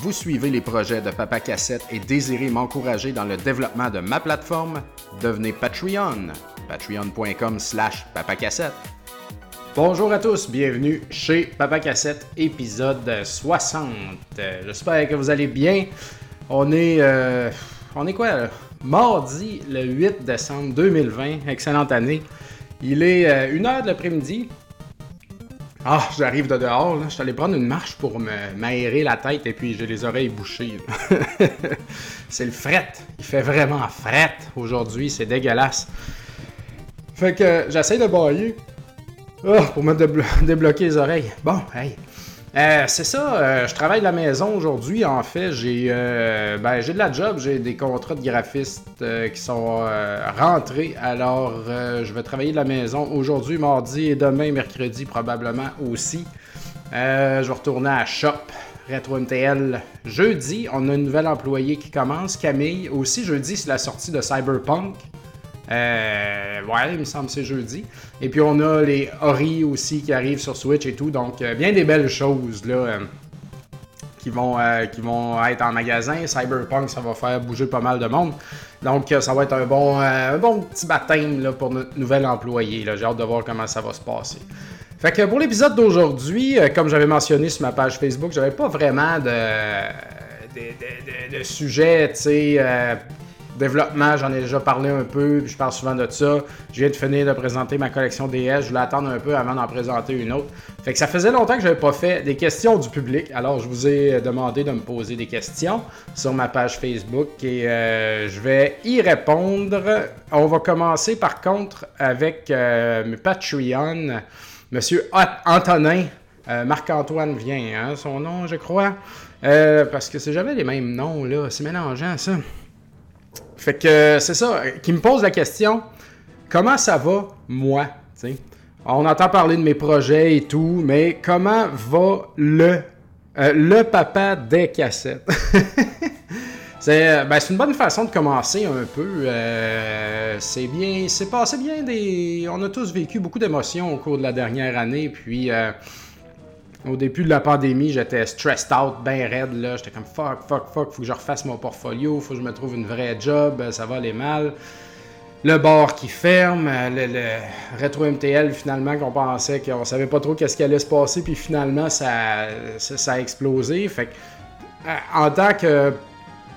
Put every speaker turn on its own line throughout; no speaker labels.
Vous suivez les projets de Papa Cassette et désirez m'encourager dans le développement de ma plateforme? Devenez Patreon. Patreon.com slash papacassette. Bonjour à tous, bienvenue chez Papa Cassette, épisode 60. J'espère que vous allez bien. On est... euh, on est quoi? Mardi le 8 décembre 2020. Excellente année. Il est 1h de l'après-midi. Ah, j'arrive de dehors, là. Je suis allé prendre une marche pour m'aérer la tête et puis j'ai les oreilles bouchées. c'est le fret. Il fait vraiment fret aujourd'hui, c'est dégueulasse. Fait que j'essaie de bailler Ah, pour me déblo- débloquer les oreilles. Bon, hey. Euh, c'est ça, euh, je travaille de la maison aujourd'hui. En fait, j'ai euh, ben, de la job, j'ai des contrats de graphiste qui sont rentrés. Alors, je vais travailler de la maison aujourd'hui, mardi et demain, mercredi probablement aussi. Je vais retourner à Shop Retro MTL jeudi. On a une nouvelle employée qui commence, Camille. Aussi, jeudi, c'est la sortie de Cyberpunk. Euh, ouais, il me semble que c'est jeudi. Et puis on a les Ori aussi qui arrivent sur Switch et tout. Donc, euh, bien des belles choses là euh, qui, vont, qui vont être en magasin. Cyberpunk, ça va faire bouger pas mal de monde. Donc, ça va être un bon, un bon petit baptême là, pour notre nouvel employé. J'ai hâte de voir comment ça va se passer. Fait que pour l'épisode d'aujourd'hui, comme j'avais mentionné sur ma page Facebook, j'avais pas vraiment de- de- de sujet, tu sais. Euh, Développement, j'en ai déjà parlé un peu, puis je parle souvent de ça. Je viens de finir de présenter ma collection DS, je voulais attendre un peu avant d'en présenter une autre. Fait que ça faisait longtemps que je n'avais pas fait des questions du public, alors je vous ai demandé de me poser des questions sur ma page Facebook et euh, je vais y répondre. On va commencer par contre avec euh, mes Patreon. Monsieur Antonin, euh, Marc-Antoine vient, hein, son nom, je crois. Euh, parce que c'est jamais les mêmes noms, là. C'est mélangeant, ça. Fait que euh, c'est ça, qui me pose la question comment ça va, moi? On entend parler de mes projets et tout, mais comment va le, euh, le papa des cassettes? C'est euh, ben, une bonne façon de commencer un peu. c'est bien, c'est passé bien des. On a tous vécu beaucoup d'émotions au cours de la dernière année, puis. Au début de la pandémie, j'étais stressed out, ben raide, là. J'étais comme fuck, fuck, fuck, faut que je refasse mon portfolio, faut que je me trouve une vraie job, euh, ça va aller mal. Le bar qui ferme, euh, le, le rétro MTL finalement qu'on pensait qu'on savait pas trop qu'est-ce qui allait se passer, puis finalement ça, ça, a explosé. Fait que, euh, en tant que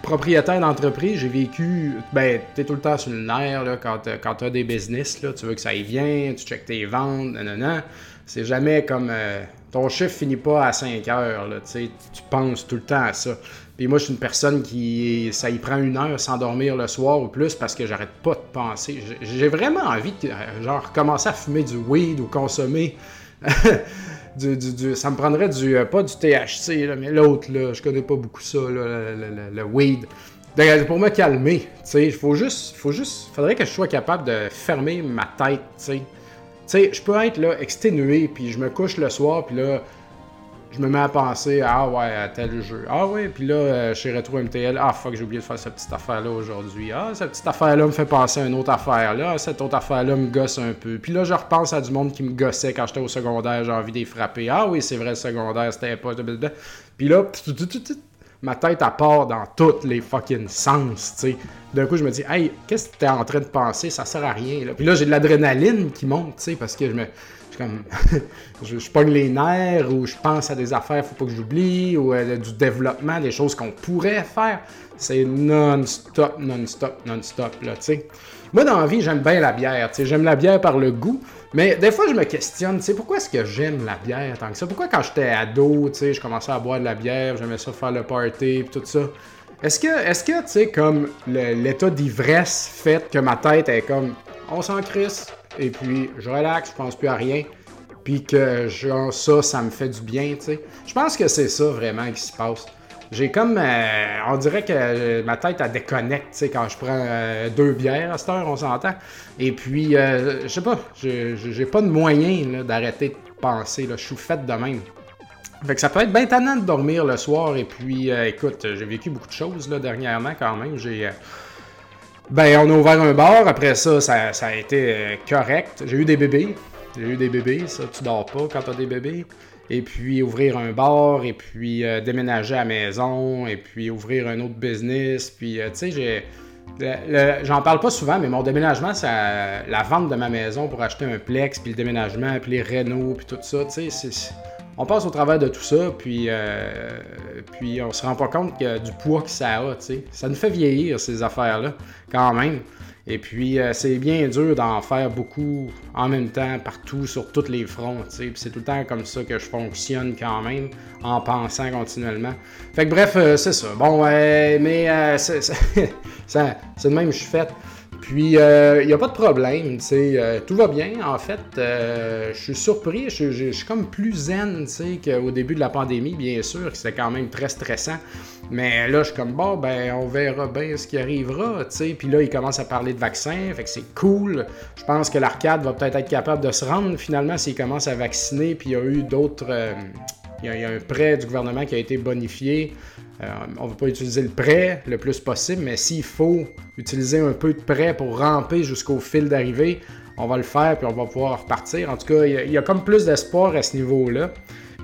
propriétaire d'entreprise, j'ai vécu, ben, t'es tout le temps sur le nerf là, quand, quand t'as des business, là, tu veux que ça aille bien, tu checkes tes ventes, nanana. C'est jamais comme, ton chiffre finit pas à 5 heures, là, tu penses tout le temps à ça. Puis moi, je suis une personne qui, ça y prend une heure sans dormir le soir ou plus parce que j'arrête pas de penser. J'ai- vraiment envie de, genre, commencer à fumer du weed ou consommer du, ça me prendrait du euh, pas du THC mais l'autre là, je connais pas beaucoup ça là, le, weed. Donc, Pour me calmer, tu sais, il faut juste, faut juste, faudrait que je sois capable de fermer ma tête, tu sais. Sais, je peux être là exténué, puis je me couche le soir, puis là, je me mets à penser, ah ouais, à tel jeu. Ah ouais, puis là, euh, chez Retro MTL, ah fuck, j'ai oublié de faire cette petite affaire-là aujourd'hui. Ah, cette petite affaire-là me fait penser à une autre affaire. Là, cette autre affaire-là me gosse un peu. Puis là, je repense à du monde qui me gossait quand j'étais au secondaire, j'ai envie les frapper. Ah oui, c'est vrai, le secondaire, c'était pas. Puis là, ma tête, elle part dans tous les fucking sens, tu sais. D'un coup, je me dis, hey, qu'est-ce que t'es en train de penser? Ça sert à rien. Puis là, j'ai de l'adrénaline qui monte, tu sais, parce que je me. Je, comme, je, je pogne les nerfs ou je pense à des affaires, faut pas que j'oublie, ou euh, du développement, des choses qu'on pourrait faire. C'est non-stop, non-stop, non-stop, là, tu sais. Moi, dans la vie, j'aime bien la bière, tu sais. J'aime la bière par le goût, mais des fois, je me questionne, tu sais, pourquoi est-ce que j'aime la bière tant que ça? Pourquoi quand j'étais ado, tu sais, je commençais à boire de la bière, j'aimais ça faire le party, pis tout ça? Est-ce que, est-ce que, tu sais, comme l'état d'ivresse fait que ma tête est comme, on s'en crisse, et puis je relaxe, je pense plus à rien, puis que genre ça, ça me fait du bien, tu sais? Je pense que c'est ça vraiment qui se passe. J'ai comme, euh, on dirait que euh, ma tête, elle déconnecte, tu sais, quand je prends euh, deux bières à cette heure, on s'entend. Et puis, euh, je sais pas, j'ai pas de moyen d'arrêter de penser, je suis fait de même. Fait que ça peut être bien tannant de dormir le soir. Et puis, écoute, j'ai vécu beaucoup de choses là, dernièrement quand même. J'ai. Ben, on a ouvert un bar. Après ça, ça, ça a été correct. J'ai eu des bébés. J'ai eu des bébés. Ça, tu dors pas quand t'as des bébés. Et puis ouvrir un bar, et puis déménager à la maison, et puis ouvrir un autre business. Puis, tu sais, j'ai J'en parle pas souvent, mais mon déménagement, c'est la vente de ma maison pour acheter un plex, puis le déménagement, puis les rénaux, puis tout ça. Tu sais, on passe au travers de tout ça, puis, euh, puis on se rend pas compte du poids que ça a. Ça nous fait vieillir, ces affaires-là, quand même. Et puis, euh, c'est bien dur d'en faire beaucoup en même temps, partout, sur tous les fronts. C'est tout le temps comme ça que je fonctionne quand même, en pensant continuellement. Fait que bref, euh, c'est ça. Bon, mais c'est, c'est, c'est de même que je suis fait. Puis, il euh, n'y a pas de problème, tu sais, euh, tout va bien. En fait, euh, je suis surpris, je, suis comme plus zen, tu sais, qu'au début de la pandémie, bien sûr, c'était quand même très stressant. Mais là, je suis comme, bon, ben, on verra bien ce qui arrivera, tu sais. Puis là, il commence à parler de vaccins, fait que c'est cool. Je pense que l'arcade va peut-être être capable de se rendre, finalement, s'il commence à vacciner. Puis il y a eu d'autres... il y, a un prêt du gouvernement qui a été bonifié. Euh, on ne va pas utiliser le prêt le plus possible, mais s'il faut utiliser un peu de prêt pour ramper jusqu'au fil d'arrivée, on va le faire puis on va pouvoir repartir. En tout cas, il y, a, comme plus d'espoir à ce niveau-là.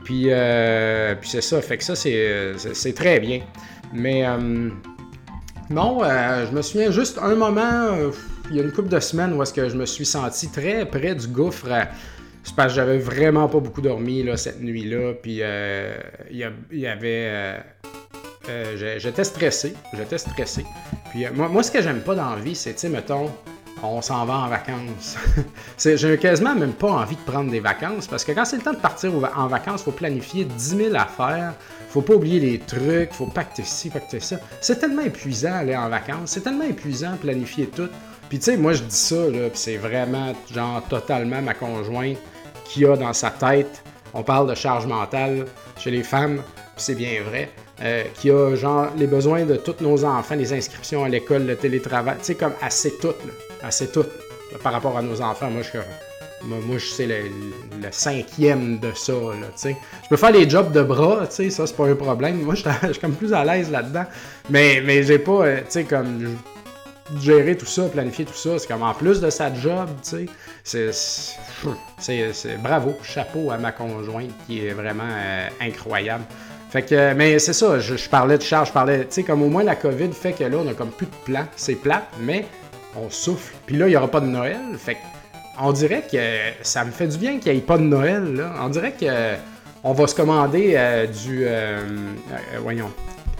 Puis, euh, c'est ça, fait que ça, c'est très bien. Mais euh, non, je me souviens juste un moment, il y a une couple de semaines où est-ce que je me suis senti très près du gouffre. C'est parce que j'avais vraiment pas beaucoup dormi cette nuit-là. Puis il y, avait euh, j'étais stressé. J'étais stressé. Puis euh, moi, ce que j'aime pas dans la vie, c'est, tu sais, mettons, on s'en va en vacances. J'ai quasiment même pas envie de prendre des vacances parce que quand c'est le temps de partir en vacances, il faut planifier 10 000 affaires. faut pas oublier les trucs, faut pacter ci, pacter ça. C'est tellement épuisant aller en vacances. C'est tellement épuisant planifier tout. Puis tu sais, moi je dis ça, là, c'est vraiment genre totalement ma conjointe qui a dans sa tête. On parle de charge mentale chez les femmes, c'est bien vrai. Euh, qui a genre les besoins de tous nos enfants, les inscriptions à l'école, le télétravail, tu sais, comme assez tout, assez tout par rapport à nos enfants. Moi, je moi, le, cinquième de ça, là, tu sais. Je peux faire les jobs de bras, tu sais, ça, c'est pas un problème. Moi, je suis comme plus à l'aise là-dedans. Mais, mais j'ai pas, euh, tu sais, comme gérer tout ça, planifier tout ça, c'est comme en plus de sa job, tu sais, c'est bravo, chapeau à ma conjointe qui est vraiment euh, incroyable. Fait que, mais c'est ça, je, parlais de charge, je parlais, tu sais, comme au moins la COVID fait que là, on a comme plus de plan. C'est plat, mais on souffle. Puis là, il n'y aura pas de Noël. Fait que, on dirait que ça me fait du bien qu'il n'y ait pas de Noël, là. On dirait que on va se commander euh, du. Euh, voyons.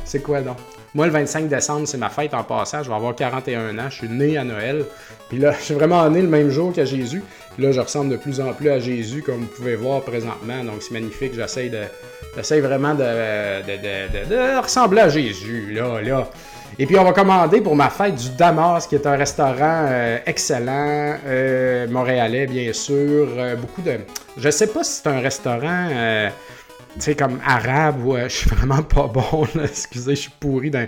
C'est quoi donc? Moi, le 25 décembre, c'est ma fête en passant. Je vais avoir 41 ans. Je suis né à Noël. Puis là, je suis vraiment né le même jour que Jésus. Puis là, je ressemble de plus en plus à Jésus, comme vous pouvez voir présentement. Donc, c'est magnifique. J'essaie de, J'essaie vraiment de, de, ressembler à Jésus, là, là. Et puis, on va commander pour ma fête du Damas, qui est un restaurant euh, excellent, euh, montréalais, bien sûr. Euh, beaucoup de... Je sais pas si c'est un restaurant, tu sais, comme arabe, ou je suis vraiment pas bon, là. Excusez, je suis pourri d'un...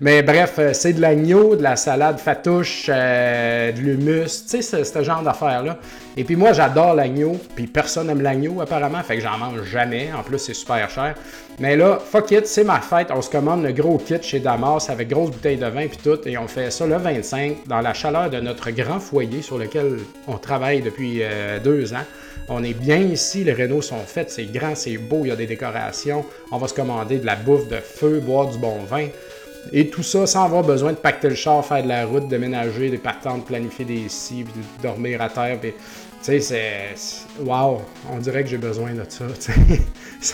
Mais bref, euh, c'est de l'agneau, de la salade fatouche, euh, de l'humus, tu sais, ce, genre d'affaires-là. Et puis moi, j'adore l'agneau, puis personne n'aime l'agneau apparemment, fait que j'en mange jamais. En plus, c'est super cher. Mais là, fuck it, c'est ma fête. On se commande le gros kit chez Damas avec grosse bouteille de vin puis tout, et on fait ça le 25 dans la chaleur de notre grand foyer sur lequel on travaille depuis euh, deux ans. On est bien ici, les rénaux sont faits, c'est grand, c'est beau, il y a des décorations. On va se commander de la bouffe de feu, boire du bon vin. Et tout ça sans avoir besoin de pacter le char, faire de la route, déménager, des patentes, planifier des scies, dormir à terre. tu sais, c'est. Waouh! On dirait que j'ai besoin de ça.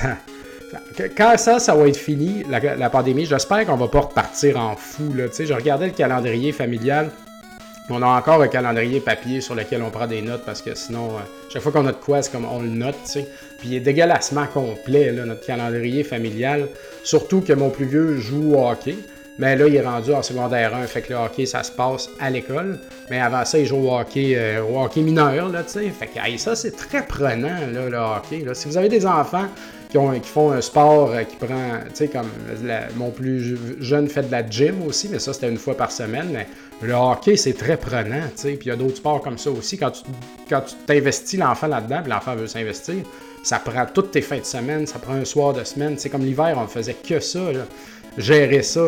quand ça, ça va être fini, la, pandémie, j'espère qu'on va pas repartir en fou. Là, je regardais le calendrier familial. On a encore un calendrier papier sur lequel on prend des notes parce que sinon, euh, chaque fois qu'on a de quoi, c'est comme on le note. Puis il est dégueulassement complet, là, notre calendrier familial. Surtout que mon plus vieux joue au hockey. Mais là, il est rendu en secondaire 1, fait que le hockey, ça se passe à l'école. Mais avant ça, il joue au hockey, euh, au hockey mineur, là, tu sais. Fait que ça, c'est très prenant, là, le hockey. Là. Si vous avez des enfants qui, ont, qui font un sport euh, qui prend, tu sais, comme mon plus jeune fait de la gym aussi, mais ça, c'était une fois par semaine. Mais le hockey, c'est très prenant, tu sais. Puis il y a d'autres sports comme ça aussi. Quand tu quand tu t'investis l'enfant là-dedans, puis l'enfant veut s'investir, ça prend toutes tes fins de semaine, ça prend un soir de semaine. C'est comme l'hiver, on faisait que ça, là gérer ça.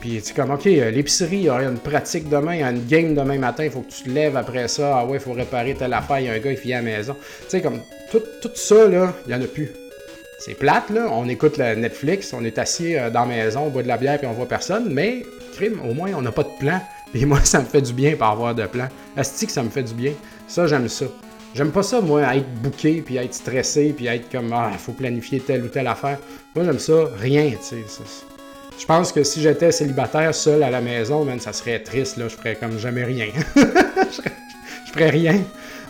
Puis tu comme, OK, euh, l'épicerie, il y a une pratique demain, il y a une game demain matin, il faut que tu te lèves après ça. Ah ouais, il faut réparer telle affaire, il y a un gars qui vient à la maison. Tu sais, comme tout, tout ça, là, il n'y en a plus. c'est plate, là. On écoute le Netflix, on est assis dans la maison, on boit de la bière puis on voit personne, mais, crime, au moins, on n'a pas de plan. Et moi, ça me fait du bien par avoir de plan. Asti que ça me fait du bien. Ça, j'aime ça. J'aime pas ça, moi, être bouqué, puis être stressé, puis être comme, ah, il faut planifier telle ou telle affaire. Moi, j'aime ça, rien, tu sais. Je pense que si j'étais célibataire, seul à la maison, man, ça serait triste, là. Je ferais comme jamais rien. je, ferais, rien.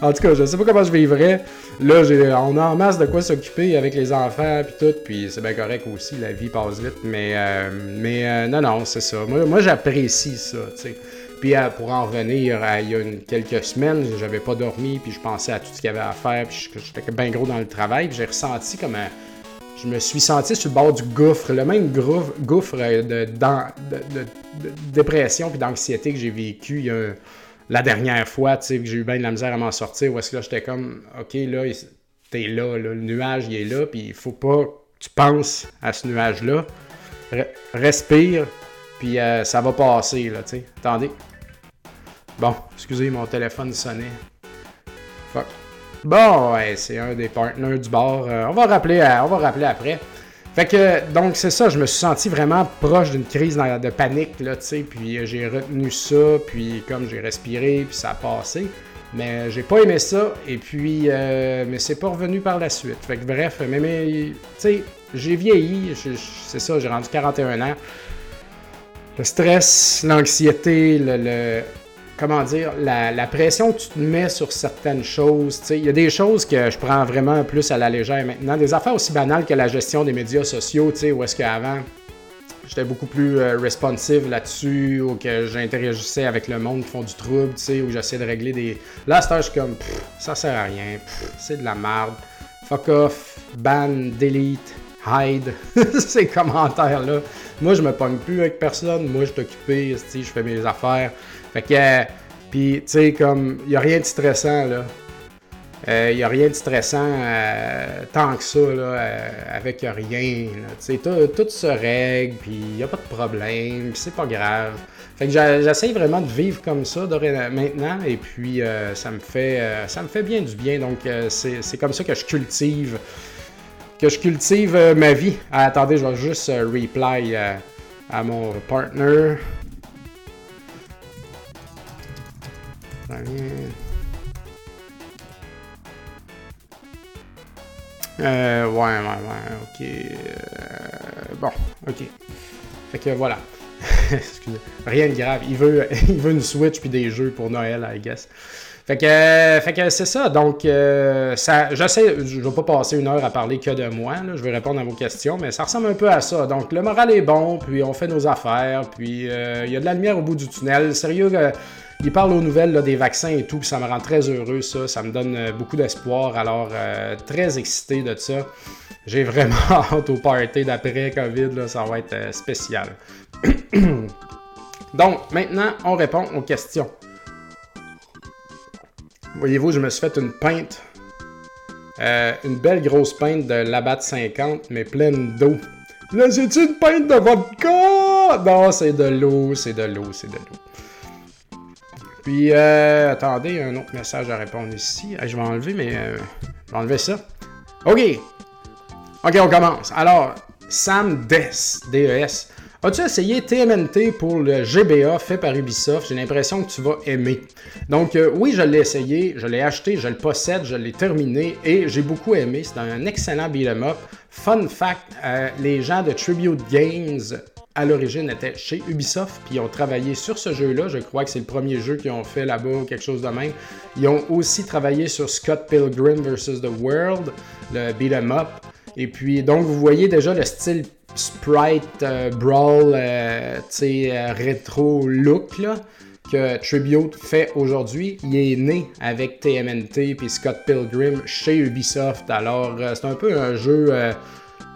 En tout cas, je sais pas comment je vivrais. Là, on a en masse de quoi s'occuper avec les enfants, puis tout, puis c'est bien correct aussi, la vie passe vite, mais, euh, mais euh, non, non, c'est ça. Moi, moi j'apprécie ça, tu sais. Puis euh, pour en revenir, il y a quelques semaines, j'avais pas dormi, puis je pensais à tout ce qu'il y avait à faire, puis j'étais bien gros dans le travail, puis j'ai ressenti comme un... Je me suis senti sur le bord du gouffre, le même gouffre, de, dépression puis d'anxiété que j'ai vécu la dernière fois, tu sais, que j'ai eu bien de la misère à m'en sortir, où est-ce que là, j'étais comme, OK, là, t'es là, là, le nuage, il est là, puis il faut pas que tu penses à ce nuage-là. respire, puis euh, ça va passer, là, tu sais. Attendez. Bon, excusez, mon téléphone sonnait. Fuck. Bon, ouais, c'est un des partenaires du bar. Euh, on, va rappeler, euh, on va rappeler après. Fait que, donc, c'est ça, je me suis senti vraiment proche d'une crise de panique, là, tu sais, puis euh, j'ai retenu ça, puis comme j'ai respiré, puis ça a passé. Mais j'ai pas aimé ça, et puis, mais c'est pas revenu par la suite. Fait que, bref, mais, mais tu sais, j'ai vieilli, c'est ça, j'ai rendu 41 ans. Le stress, l'anxiété, le comment dire, la, pression que tu te mets sur certaines choses. Il y a des choses que je prends vraiment plus à la légère maintenant. Des affaires aussi banales que la gestion des médias sociaux, où est-ce qu'avant, j'étais beaucoup plus euh, responsive là-dessus, ou que j'interagissais avec le monde qui font du trouble, où j'essaie de régler des... Là, à je suis comme, ça sert à rien, c'est de la merde, fuck off, ban, delete, hide, ces commentaires-là. Moi, je me pogne plus avec personne, moi, je suis occupé, je fais mes affaires. Fait que, puis, tu sais, comme, il n'y a rien de stressant, là. Il euh, n'y a rien de stressant euh, tant que ça, là, euh, avec rien. Tout, tout se règle, puis il n'y a pas de problème, puis c'est pas grave. Fait que j'essaie vraiment de vivre comme ça maintenant, et puis ça, me fait, ça me fait bien du bien. Donc, c'est comme ça que je cultive, que je cultive ma vie. Ah, attendez, je vais juste reply à mon partner. Euh, ouais, ouais, ouais, ok. Euh, bon, ok. Fait que voilà. Excusez. Rien de grave. Il veut, il veut une Switch puis des jeux pour Noël, I guess. Fait que, fait que c'est ça. Donc, euh, ça, j'essaie, je vais pas passer une heure à parler que de moi. Là, je vais répondre à vos questions, mais ça ressemble un peu à ça. Donc, le moral est bon, puis on fait nos affaires, puis il y a de la lumière au bout du tunnel. Sérieux, il parle aux nouvelles des vaccins et tout, puis ça me rend très heureux, ça. Ça me donne euh, beaucoup d'espoir. Alors, euh, très excité de ça. J'ai vraiment hâte au party d'après COVID, là, ça va être euh, spécial. Donc, maintenant, on répond aux questions. Voyez-vous, je me suis fait une pinte. une belle grosse pinte de Labatt 50, mais pleine d'eau. Là, c'est une pinte de vodka? Non, c'est de l'eau, c'est de l'eau, c'est de l'eau. Puis, euh, attendez, un autre message à répondre ici. je vais enlever, mais euh, je vais enlever ça. OK. OK, on commence. Alors, Sam Des, DES. As-tu essayé TMNT pour le GBA fait par Ubisoft? J'ai l'impression que tu vas aimer. Donc, euh, oui, je l'ai essayé, je l'ai acheté, je le possède, je l'ai terminé et j'ai beaucoup aimé. C'est un excellent beat'em up. Fun fact, les gens de Tribute Games à l'origine était chez Ubisoft, puis ils ont travaillé sur ce jeu-là. Je crois que c'est le premier jeu qu'ils ont fait là-bas ou quelque chose de même. Ils ont aussi travaillé sur Scott Pilgrim vs. The World, le beat'em up. Et puis, donc, vous voyez déjà le style sprite, euh, brawl, euh, euh, rétro look là, que Tribute fait aujourd'hui. Il est né avec TMNT puis Scott Pilgrim chez Ubisoft. Alors, c'est un peu un jeu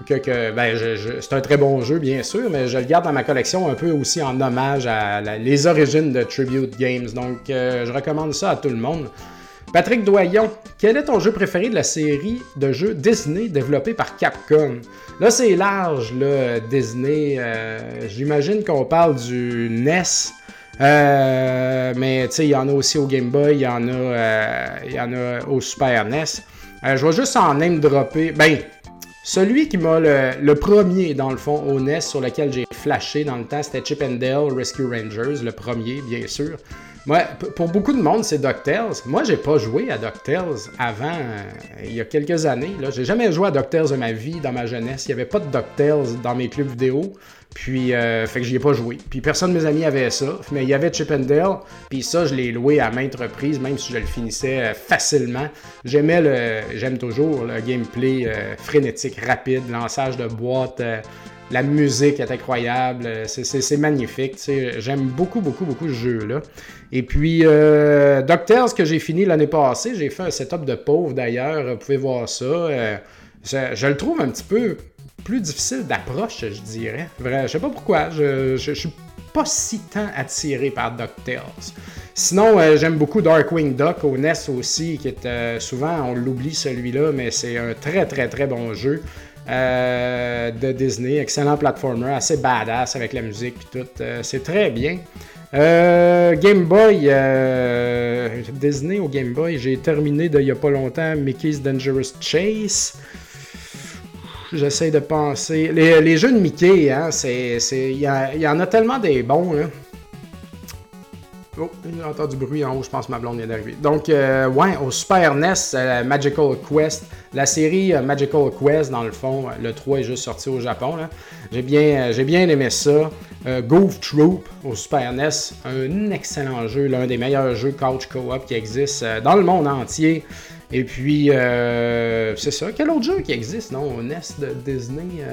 que, ben, c'est un très bon jeu, bien sûr, mais je le garde dans ma collection un peu aussi en hommage à les origines de Tribute Games. Donc, euh, je recommande ça à tout le monde. Patrick Doyon, quel est ton jeu préféré de la série de jeux Disney développée par Capcom? Là, c'est large, là, Disney. Euh, j'imagine qu'on parle du NES. Euh, mais tu sais, il y en a aussi au Game Boy, il y en a, il y en a au Super NES. je vais juste en name dropper. Ben, Celui qui m'a le, premier, dans le fond, au sur lequel j'ai flashé dans le temps, c'était Chip and Dale Rescue Rangers, le premier, bien sûr. Moi, pour beaucoup de monde, c'est DuckTales. Moi, j'ai pas joué à DuckTales avant, euh, il y a quelques années. Là. J'ai jamais joué à DuckTales de ma vie, dans ma jeunesse. Il y avait pas de DuckTales dans mes clubs vidéo. Puis, euh, fait que j'y ai pas joué. Puis, personne de mes amis avait ça. Mais il y avait Chip and Dale. Puis ça, je l'ai loué à maintes reprises, même si je le finissais euh, facilement. J'aimais le, j'aime toujours le gameplay frénétique, rapide, lançage de boîtes. la musique est incroyable, c'est magnifique. J'aime beaucoup, beaucoup, beaucoup ce jeu-là. Et puis, euh, que j'ai fini l'année passée, j'ai fait un setup de pauvre d'ailleurs, vous pouvez voir ça. Euh, je, le trouve un petit peu plus difficile d'approche, je dirais. Vrai, je sais pas pourquoi, je, je, suis pas si tant attiré par DuckTales. Sinon, euh, j'aime beaucoup Darkwing Duck au NES aussi, qui est euh, souvent, on l'oublie celui-là, mais c'est un très très très bon jeu. de Disney, excellent platformer, assez badass avec la musique et tout, c'est très bien. Euh, Game Boy, euh, Disney au Game Boy, j'ai terminé il n'y a pas longtemps Mickey's Dangerous Chase. J'essaie de penser. Les, jeux de Mickey, hein, c'est, il y, en a tellement des bons. Oh, j'entends du bruit en haut, je pense que ma blonde vient d'arriver. Donc, euh, ouais, au Super NES, euh, Magical Quest, la série euh, Magical Quest, dans le fond, le 3 est juste sorti au Japon. J'ai bien, j'ai bien aimé ça. Goof Troop au Super NES, un excellent jeu, l'un des meilleurs jeux couch co-op qui existent dans le monde entier. Et puis, c'est ça. Quel autre jeu qui existe, non? Au NES de Disney.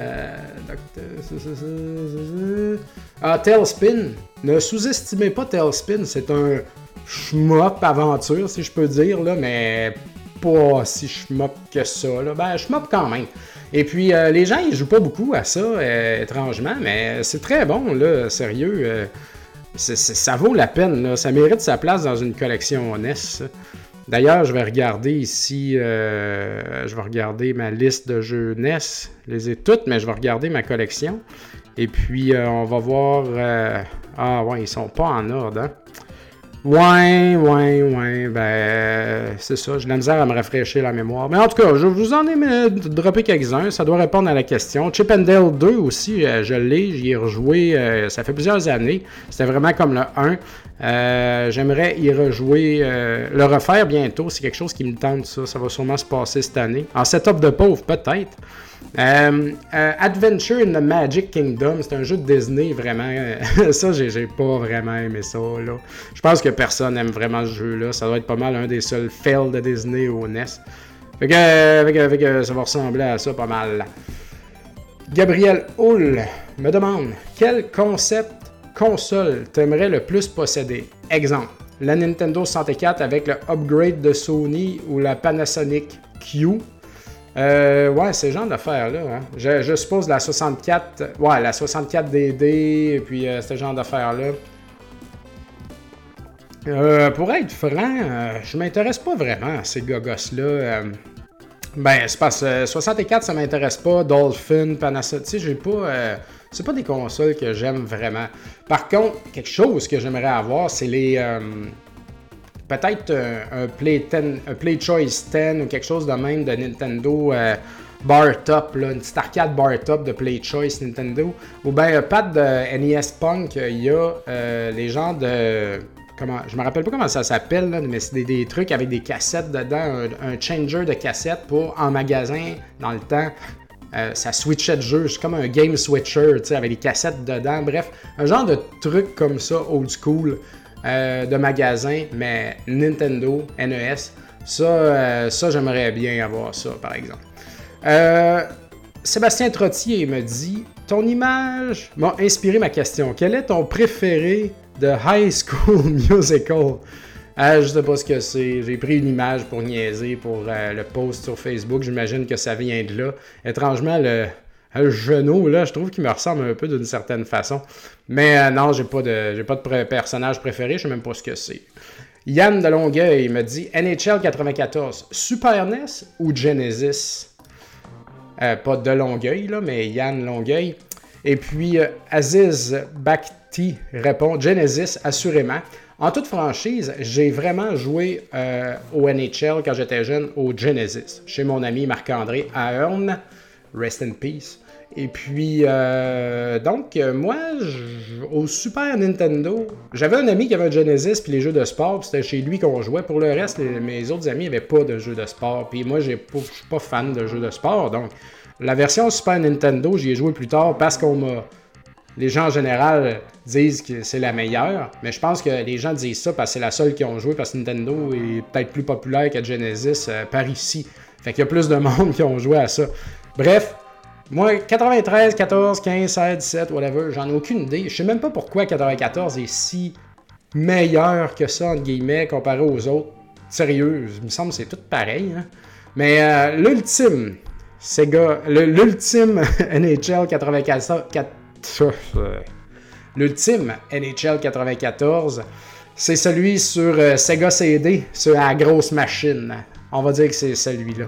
Ah, Tailspin. Ne sous-estimez pas Tailspin, c'est un shmup aventure, si je peux dire, là, mais pas si shmup que ça. Ben, shmup quand même. Et puis, euh, les gens, ils jouent pas beaucoup à ça, euh, étrangement, mais c'est très bon, là, sérieux. Euh, ça vaut la peine, ça mérite sa place dans une collection NES. D'ailleurs, je vais regarder ici, je vais regarder ma liste de jeux NES. Les ai toutes, mais je vais regarder ma collection. Et puis, on va voir ah ouais, ils sont pas en ordre, hein? Ouais, ouais, ouais, ben, c'est ça. J'ai de la misère à me rafraîchir la mémoire. Mais en tout cas, je vous en ai droppé quelques-uns. Ça doit répondre à la question. Chip and Dale 2 aussi, euh, je l'ai. J'y ai rejoué. Euh, ça fait plusieurs années. C'était vraiment comme le 1. Euh, j'aimerais y rejouer, le refaire bientôt. C'est quelque chose qui me tente, ça. Ça va sûrement se passer cette année. En setup de pauvre, peut-être. Euh, euh, Adventure in the Magic Kingdom, c'est un jeu de Disney vraiment. ça, j'ai pas vraiment aimé ça. Là. Je pense que personne aime vraiment ce jeu-là. Ça doit être pas mal un des seuls fails de Disney au NES. Fait que, ça va ressembler à ça pas mal. Gabriel Hull me demande quel concept console t'aimerais le plus posséder? Exemple, la Nintendo 64 avec le upgrade de Sony ou la Panasonic Q euh, ouais, ce genre d'affaires-là. Hein. Je, suppose la 64. Ouais, la 64 DD, et puis euh, ce genre d'affaires-là. Euh, pour être franc, euh, je m'intéresse pas vraiment à ces gogos-là. ben, c'est parce que 64, ça m'intéresse pas. Dolphin, Panasonic, tu j'ai pas. c'est pas des consoles que j'aime vraiment. Par contre, quelque chose que j'aimerais avoir, c'est les peut-être un, Play Play Choice 10 ou quelque chose de même de Nintendo euh, bar top, une petite arcade bar top de Play Choice Nintendo. Ou bien un pad de NES Punk, il y a euh, les gens de. Comment, je me rappelle pas comment ça s'appelle, mais c'est des, trucs avec des cassettes dedans, un, changer de cassettes pour en magasin dans le temps. Euh, ça switchait de jeu, c'est comme un game switcher, avec des cassettes dedans. Bref, un genre de truc comme ça, old school. Euh, de magasin, mais Nintendo, NES, ça, euh, ça j'aimerais bien avoir ça, par exemple. Sébastien Trottier me dit Ton image m'a inspiré ma question. Quel est ton préféré de High School Musical? Je je sais pas ce que c'est. J'ai pris une image pour niaiser pour le post sur Facebook. J'imagine que ça vient de là. Étrangement, le, genou, là, je trouve qu'il me ressemble un peu d'une certaine façon. Mais euh, non, j'ai pas de pas de personnage préféré, je sais même pas ce que c'est. Yann de Longueuil me dit NHL 94, Super NES ou Genesis? Euh, Pas de Longueuil, là, mais Yann Longueuil. Et puis euh, Aziz Bakhti répond Genesis, assurément. En toute franchise, j'ai vraiment joué au NHL quand j'étais jeune au Genesis, chez mon ami Marc-André Ahern. Rest in peace. Et puis, euh, donc, euh, moi, au Super Nintendo, j'avais un ami qui avait un Genesis, puis les jeux de sport, puis c'était chez lui qu'on jouait. Pour le reste, mes autres amis n'avaient pas de jeux de sport. Puis moi, je suis pas fan de jeux de sport. Donc, la version Super Nintendo, j'y ai joué plus tard parce qu'on m'a. Les gens en général disent que c'est la meilleure, mais je pense que les gens disent ça parce que c'est la seule qui ont joué, parce que Nintendo est peut-être plus populaire que Genesis euh, par ici. Fait qu'il y a plus de monde qui ont joué à ça. Bref, moi, 93, 14, 15, 16, 17, whatever, j'en ai aucune idée. Je sais même pas pourquoi 94 est si meilleur que ça, entre guillemets, comparé aux autres. Sérieux, il me semble que c'est tout pareil. Hein. Mais euh, l'ultime, Sega, l'ultime NHL 94, l'ultime NHL 94, c'est celui sur euh, Sega CD, sur la grosse machine. On va dire que c'est celui-là.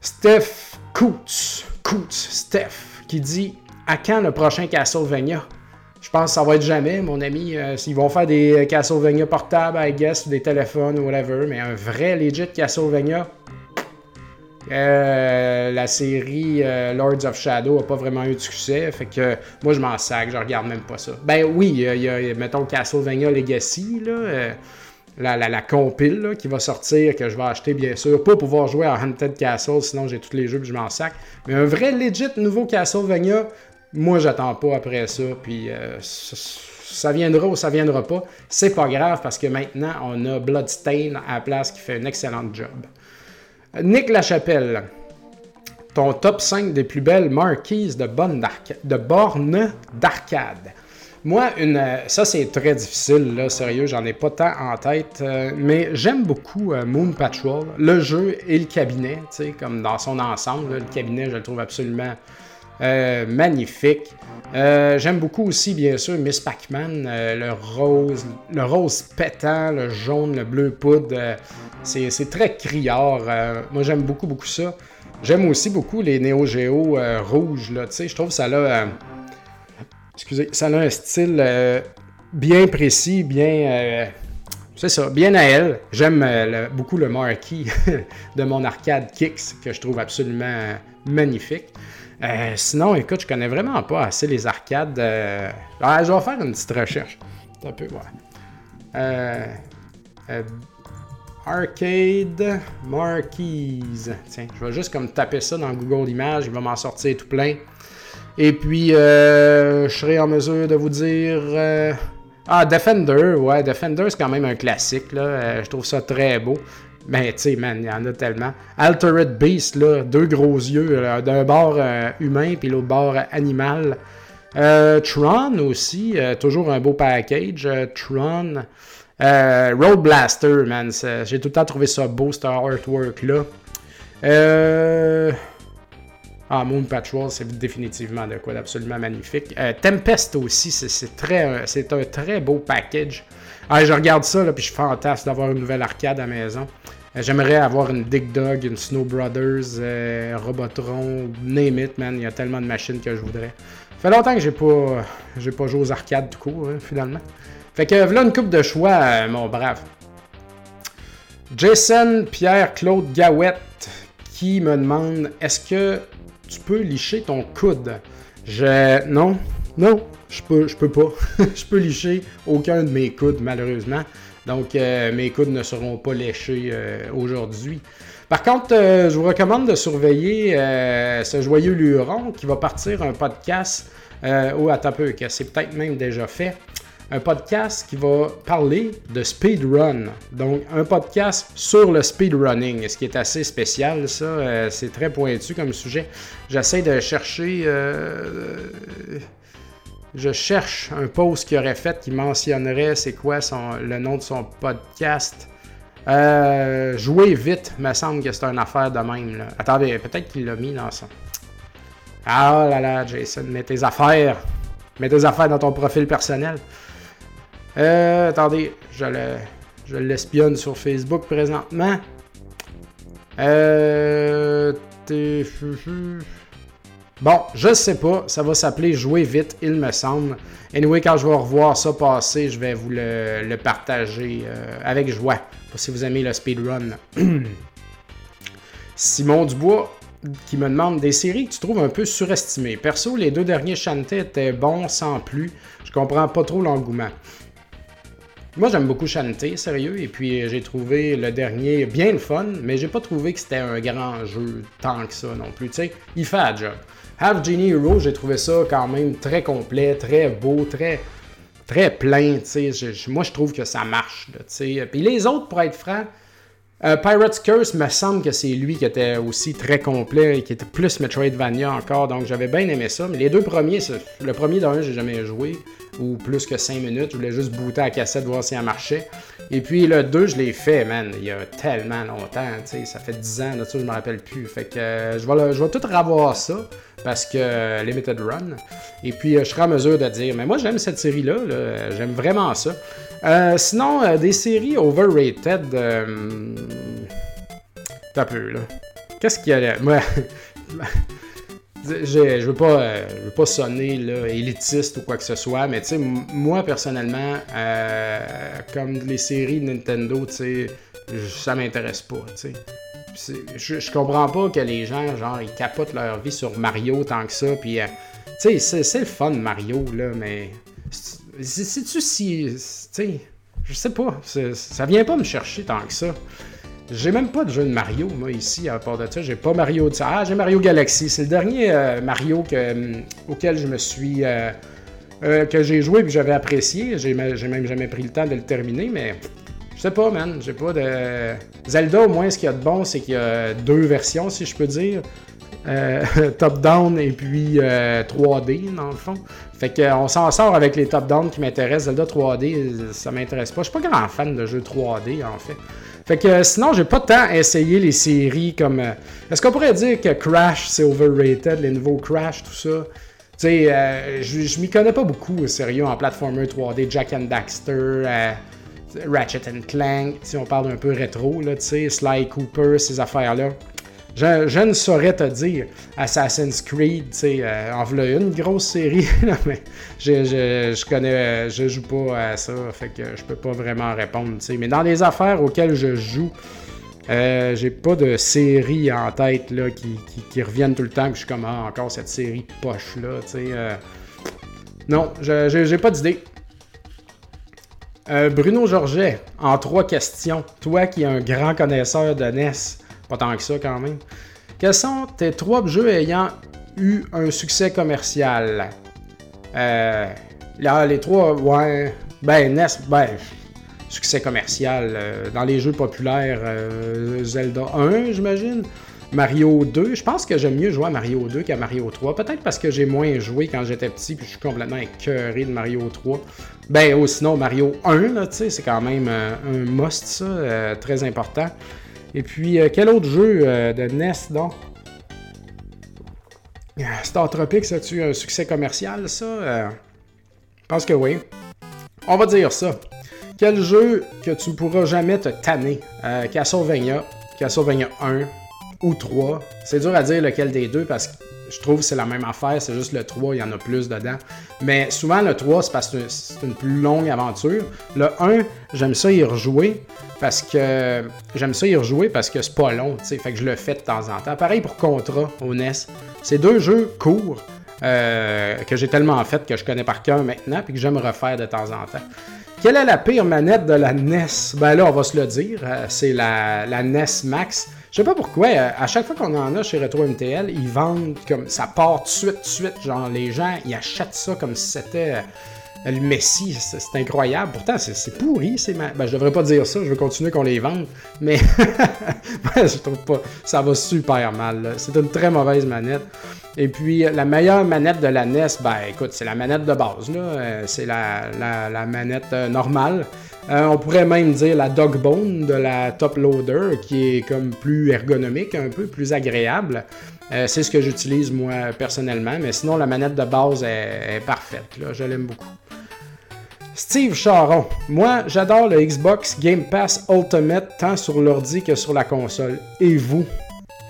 Steph Kutz, Kutz, Steph, qui dit À quand le prochain Castlevania Je pense que ça va être jamais, mon ami. Euh, ils vont faire des Castlevania portables, I guess, ou des téléphones, ou whatever, mais un vrai legit Castlevania, euh, la série euh, Lords of Shadow a pas vraiment eu de succès, fait que moi je m'en sac, je regarde même pas ça. Ben oui, il y, a, mettons Castlevania Legacy, là, euh, la, la, compile qui va sortir, que je vais acheter bien sûr, pas pouvoir jouer à Haunted Castle, sinon j'ai tous les jeux et je m'en sac. Mais un vrai legit nouveau Castlevania, moi j'attends pas après ça, puis ça viendra ou ça viendra pas. C'est pas grave parce que maintenant on a Bloodstain à la place qui fait un excellent job. Nick Lachapelle, ton top 5 des plus belles marquises de, de bornes d'arcade. Moi, une, ça c'est très difficile, là, sérieux, j'en ai pas tant en tête, euh, mais j'aime beaucoup euh, Moon Patrol, le jeu et le cabinet, comme dans son ensemble. le cabinet, je le trouve absolument euh, magnifique. j'aime beaucoup aussi, bien sûr, Miss Pac-Man, le rose, le rose pétant, le jaune, le bleu poudre. C'est très criard. Euh, moi, j'aime beaucoup, beaucoup ça. J'aime aussi beaucoup les Neo Geo euh, rouges. Là, je trouve ça euh, excusez, ça a un style bien précis, bien. c'est ça, bien à elle. J'aime beaucoup le marquis de mon arcade Kicks, que je trouve absolument magnifique. sinon, écoute, je connais vraiment pas assez les arcades. Alors, je vais faire une petite recherche. Un peu, ouais. Arcade Marquise. Tiens, je vais juste comme taper ça dans Google Images, il va m'en sortir tout plein. Et puis, euh, je serai en mesure de vous dire... Euh, ah, Defender, ouais, Defender, c'est quand même un classique, là. Euh, je trouve ça très beau. Mais, tu sais, man, il y en a tellement. Altered Beast, là, deux gros yeux, d'un bord humain puis l'autre bord animal. Tron aussi, toujours un beau package. Tron... Road Blaster, man. J'ai tout le temps trouvé ça beau, ce artwork-là. Euh... Ah, Moon Patrol, c'est définitivement de quoi d'absolument magnifique. Euh, Tempest aussi, c'est très, c'est un très beau package. Ah, je regarde ça, là, puis je fantasme d'avoir une nouvelle arcade à la maison. Euh, j'aimerais avoir une Dig Dog, une Snow Brothers, euh, Robotron, name it, man. Il y a tellement de machines que je voudrais. Ça fait longtemps que j'ai pas, pas joué aux arcades du coup, hein, finalement. Fait que voilà une coupe de choix, euh, mon brave. Jason Pierre-Claude Gawette qui me demande est-ce que tu peux licher ton coude Je. Non, non, je peux, peux pas. je peux licher aucun de mes coudes, malheureusement. Donc, euh, mes coudes ne seront pas léchés euh, aujourd'hui. Par contre, je vous recommande de surveiller ce joyeux luron qui va partir un podcast, ou à peu, que c'est peut-être même déjà fait un podcast qui va parler de speedrun. Donc, un podcast sur le speedrunning, ce qui est assez spécial, ça. Euh, c'est très pointu comme sujet. J'essaie de chercher. Euh, je cherche un post qu'il aurait fait qui mentionnerait c'est quoi son, le nom de son podcast. Euh, jouer vite, me semble que c'est une affaire de même. Attendez, peut-être qu'il l'a mis dans son. Ah là là, Jason, mets tes affaires. Mets tes affaires dans ton profil personnel. Euh, attendez, je le, l'espionne sur Facebook présentement. Euh, bon, je sais pas, ça va s'appeler Jouer vite, il me semble. Anyway, quand je vais revoir ça passer, je vais vous le, partager euh, avec joie. si vous aimez le speedrun. Simon Dubois, qui me demande des séries que tu trouves un peu surestimées. Perso, les deux derniers Shantae étaient bons sans plus. Je comprends pas trop l'engouement. Moi, j'aime beaucoup Shantae, sérieux, et puis j'ai trouvé le dernier bien le fun, mais j'ai pas trouvé que c'était un grand jeu tant que ça non plus. Tu sais, il fait la job. Half Genie Hero, j'ai trouvé ça quand même très complet, très beau, très, très plein. Tu sais, moi, je trouve que ça marche. Tu sais. Puis les autres, pour être franc, euh, Pirate's Curse, me semble que c'est lui qui était aussi très complet et qui était plus Metroidvania encore, donc j'avais bien aimé ça. Mais les deux premiers, le premier d'un, j'ai jamais joué, ou plus que 5 minutes, je voulais juste booter la cassette, voir si elle marchait. Et puis le 2, je l'ai fait, man, il y a tellement longtemps, tu sais, ça fait 10 ans, là, ça, je me rappelle plus. Fait que euh, je, vais tout revoir ça, parce que euh, Limited Run. Et puis je serai en mesure de dire, mais moi j'aime cette série-là, j'aime vraiment ça. Euh, sinon, euh, des séries overrated. Euh... T'as peu, là. Qu'est-ce qu'il y a là? Moi, je veux pas, euh, je veux pas sonner là, élitiste ou quoi que ce soit, mais moi personnellement, comme les séries Nintendo, tu sais, ça m'intéresse pas. Je, je, comprends pas que les gens, genre, ils capotent leur vie sur Mario tant que ça, puis, c'est le fun Mario, là, mais c'est-tu si. Tu je sais pas. Ça vient pas me chercher tant que ça. J'ai même pas de jeu de Mario, moi, ici, à part de ça. J'ai pas Mario. Ah, j'ai Mario Galaxy. C'est le dernier euh, Mario euh, auquel je me suis. Euh, que j'ai joué et que j'avais apprécié. J'ai même jamais pris le temps de le terminer, mais. Je sais pas, man. J'ai pas de. Zelda, au moins, ce qu'il y a de bon, c'est qu'il y a deux versions, si je peux dire. top-down et puis 3D, dans le fond. Fait qu'on s'en sort avec les top-down qui m'intéressent. Zelda 3D, ça m'intéresse pas. Je suis pas grand fan de jeux 3D, en fait. Fait que sinon, j'ai pas tant essayé les séries comme. Euh, est-ce qu'on pourrait dire que Crash, c'est overrated, les nouveaux Crash, tout ça? Tu sais, euh, je, m'y connais pas beaucoup, sérieux, en platformer 3D, Jack and Daxter, euh, Ratchet and Clank, si on parle un peu rétro, là, tu sais, Sly Cooper, ces affaires-là. Je, ne saurais te dire Assassin's Creed, tu sais, euh, en une grosse série, mais je, je, connais, je joue pas à ça, fait que je peux pas vraiment répondre, tu sais. Mais dans les affaires auxquelles je joue, euh, j'ai pas de série en tête là, qui, qui, reviennent tout le temps, que je suis comme ah, encore cette série poche là, tu sais. Euh. non, j'ai pas d'idée. Bruno Georget, en trois questions. Toi qui es un grand connaisseur de NES, pas tant que ça quand même. Quels sont tes trois jeux ayant eu un succès commercial? Euh, là, les trois, ouais. Ben, NES, ben, succès commercial. Euh, dans les jeux populaires, euh, Zelda 1, j'imagine. Mario 2, je pense que j'aime mieux jouer à Mario 2 qu'à Mario 3. Peut-être parce que j'ai moins joué quand j'étais petit, puis je suis complètement écœuré de Mario 3. Ben, ou sinon, Mario 1, là, tu sais, c'est quand même un must, ça, très important. Et puis, euh, quel autre jeu euh, de NES, donc? Ah, Star Tropics, a-tu un succès commercial, ça? Euh, je pense que oui. On va dire ça. Quel jeu que tu ne pourras jamais te tanner? Castlevania, Castlevania 1 ou 3. C'est dur à dire lequel des deux parce que je trouve que c'est la même affaire, c'est juste le 3, il y en a plus dedans. Mais souvent, le 3, c'est parce que c'est une plus longue aventure. Le 1, j'aime ça y rejouer parce que j'aime ça y rejouer parce que c'est pas long, tu sais, fait que je le fais de temps en temps. Pareil pour Contra au NES. C'est deux jeux courts euh, que j'ai tellement fait que je connais par cœur maintenant puis que j'aime refaire de temps en temps. Quelle est la pire manette de la NES? Ben là, on va se le dire, euh, c'est la, la NES Max. Je sais pas pourquoi, euh, à chaque fois qu'on en a chez Retro MTL, ils vendent comme ça part tout de suite, tout de suite. Genre, les gens, ils achètent ça comme si c'était euh, le Messi. C'est incroyable. Pourtant, c'est pourri. C'est ben, je devrais pas dire ça. Je veux continuer qu'on les vende. Mais je trouve pas. Ça va super mal. C'est une très mauvaise manette. Et puis, la meilleure manette de la NES, ben écoute, c'est la manette de base. Euh, c'est la, manette normale. Euh, on pourrait même dire la dog bone de la top loader qui est comme plus ergonomique, un peu plus agréable. Euh, c'est ce que j'utilise moi personnellement, mais sinon la manette de base est, parfaite. Je l'aime beaucoup. Steve Charon. Moi, j'adore le Xbox Game Pass Ultimate tant sur l'ordi que sur la console. Et vous?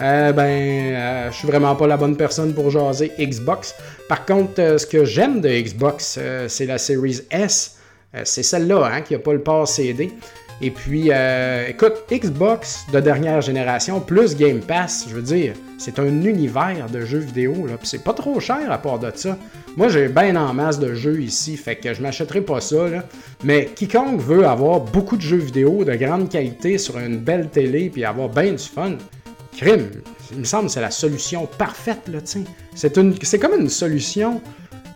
Euh, ben, je suis vraiment pas la bonne personne pour jaser Xbox. Par contre, ce que j'aime de Xbox, c'est la Series S. Euh, c'est celle-là hein, qui n'a pas le port CD. Et puis, euh, écoute, Xbox de dernière génération plus Game Pass, je veux dire, c'est un univers de jeux vidéo, là. c'est pas trop cher à part de ça. Moi, j'ai bien en masse de jeux ici, fait que je m'achèterai pas ça, là. Mais quiconque veut avoir beaucoup de jeux vidéo de grande qualité sur une belle télé puis avoir bien du fun, crime, il me semble que c'est la solution parfaite, là, une, c'est comme une solution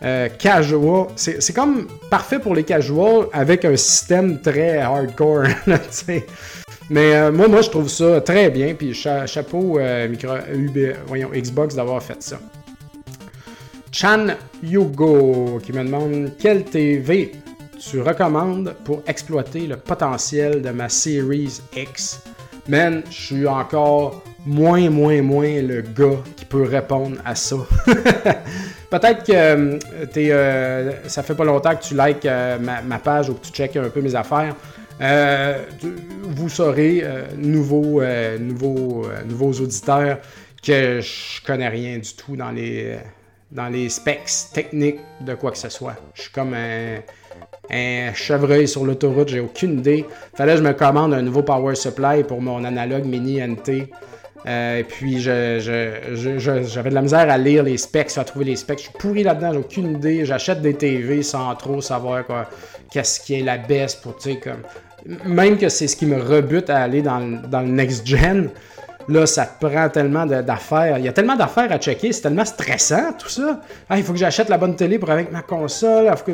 euh, casual. C'est, comme parfait pour les casuals avec un système très hardcore. Mais euh, moi, moi, je trouve ça très bien. Puis chapeau euh, voyons, Xbox d'avoir fait ça. Chan Yugo qui me demande quelle TV tu recommandes pour exploiter le potentiel de ma Series X? Man, je suis encore moins, moins, moins le gars qui peut répondre à ça. Peut-être que euh, euh, ça fait pas longtemps que tu likes ma, page ou que tu checkes un peu mes affaires. Euh, vous saurez, euh, nouveaux, euh, nouveaux, nouveaux auditeurs, que je connais rien du tout dans les, dans les specs techniques de quoi que ce soit. Je suis comme un, un chevreuil sur l'autoroute, j'ai aucune idée. Fallait que je me commande un nouveau power supply pour mon analogue mini NT. Et puis j'avais de la misère à lire les specs, à trouver les specs. Je suis pourri là-dedans, j'ai aucune idée. J'achète des TV sans trop savoir qu'est-ce qui est la baisse pour, tu sais, comme même que c'est ce qui me rebute à aller dans, le next gen, là, ça prend tellement d'affaires. Il y a tellement d'affaires à checker, c'est tellement stressant tout ça. Ah, il faut que j'achète la bonne télé pour avec ma console. faut que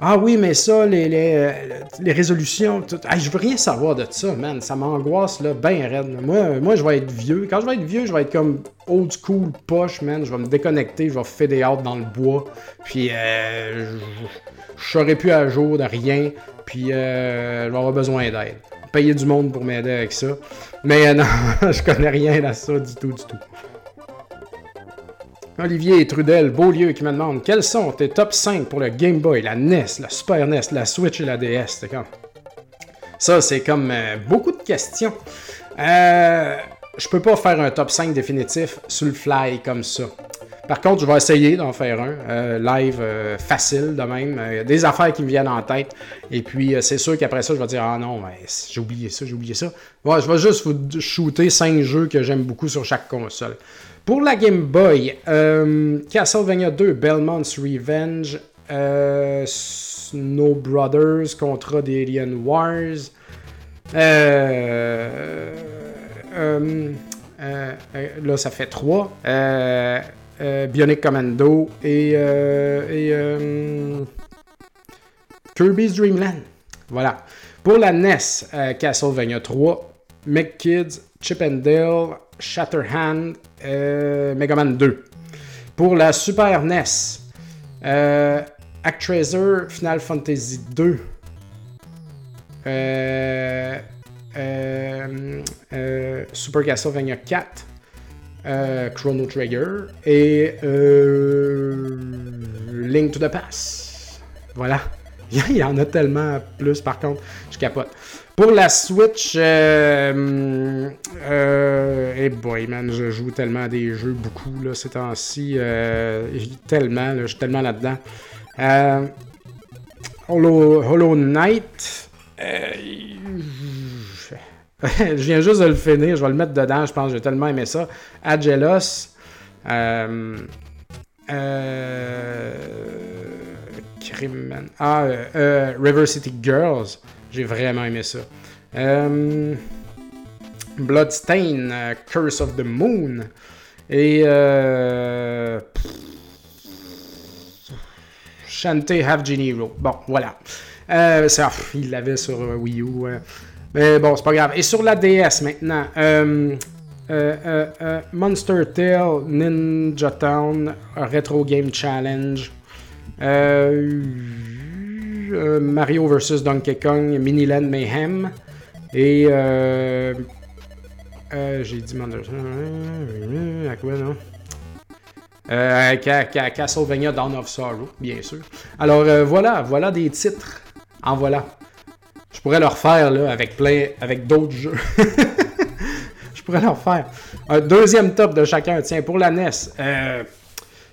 Ah oui, mais ça, les, les, les résolutions, tout... ah, je veux rien savoir de ça, man. Ça m'angoisse, là, bien raide. Moi, je vais être vieux. Quand je vais être vieux, je vais être comme old school poche, man. Je vais me déconnecter, je vais faire des out dans le bois. Puis, euh, je serai plus à jour de rien. Puis euh, je vais avoir besoin d'aide. Payer du monde pour m'aider avec ça. Mais euh, non, je connais rien à ça du tout, du tout. Olivier Trudel, Beaulieu, qui me demande quels sont tes top 5 pour le Game Boy, la NES, la Super NES, la Switch et la DS. Ça, c'est comme euh, beaucoup de questions. Euh, je peux pas faire un top 5 définitif sur le fly comme ça. Par contre, je vais essayer d'en faire un euh, live facile de même. Des affaires qui me viennent en tête. Et puis, c'est sûr qu'après ça, je vais dire Ah non, j'ai oublié ça, j'ai oublié ça. je vais juste vous shooter 5 jeux que j'aime beaucoup sur chaque console. Pour la Game Boy, Castlevania 2, Belmont's Revenge, Snow Brothers contre The Alien Wars. là, ça fait 3. Euh, Bionic Commando et, euh, euh, Kirby's Dream Land. Voilà. Pour la NES, Castlevania 3, McKids, Chip and Dale, Shatterhand, Mega Man 2. Pour la Super NES, Actraiser, Final Fantasy 2. Super Castlevania 4, euh, Chrono Trigger et euh, Link to the Pass. Voilà. Il y en a tellement plus, par contre, je capote. Pour la Switch, euh, euh, boy, man, je joue tellement à des jeux, beaucoup, là, ces temps-ci. Euh, tellement, je suis tellement là-dedans. Hollow, Hollow Knight. je viens juste de le finir, je vais le mettre dedans, je pense j'ai tellement aimé ça. Agelos. Ah, River City Girls. J'ai vraiment aimé ça. Euh, Bloodstain, Curse of the Moon. Et. Euh, Half Genie Bon, voilà. ça, il l'avait sur Wii U. Mais bon, c'est pas grave. Et sur la DS maintenant, euh, euh, euh, Monster Tale, Ninja Town, Retro Game Challenge, Mario vs Donkey Kong, Miniland Mayhem, et j'ai dit Monster à quoi non? Castlevania Dawn of Sorrow, bien sûr. Alors voilà, voilà des titres. En voilà. Je pourrais le refaire là, avec plein, avec d'autres jeux. je pourrais le refaire. Un deuxième top de chacun. Tiens, pour la NES, euh,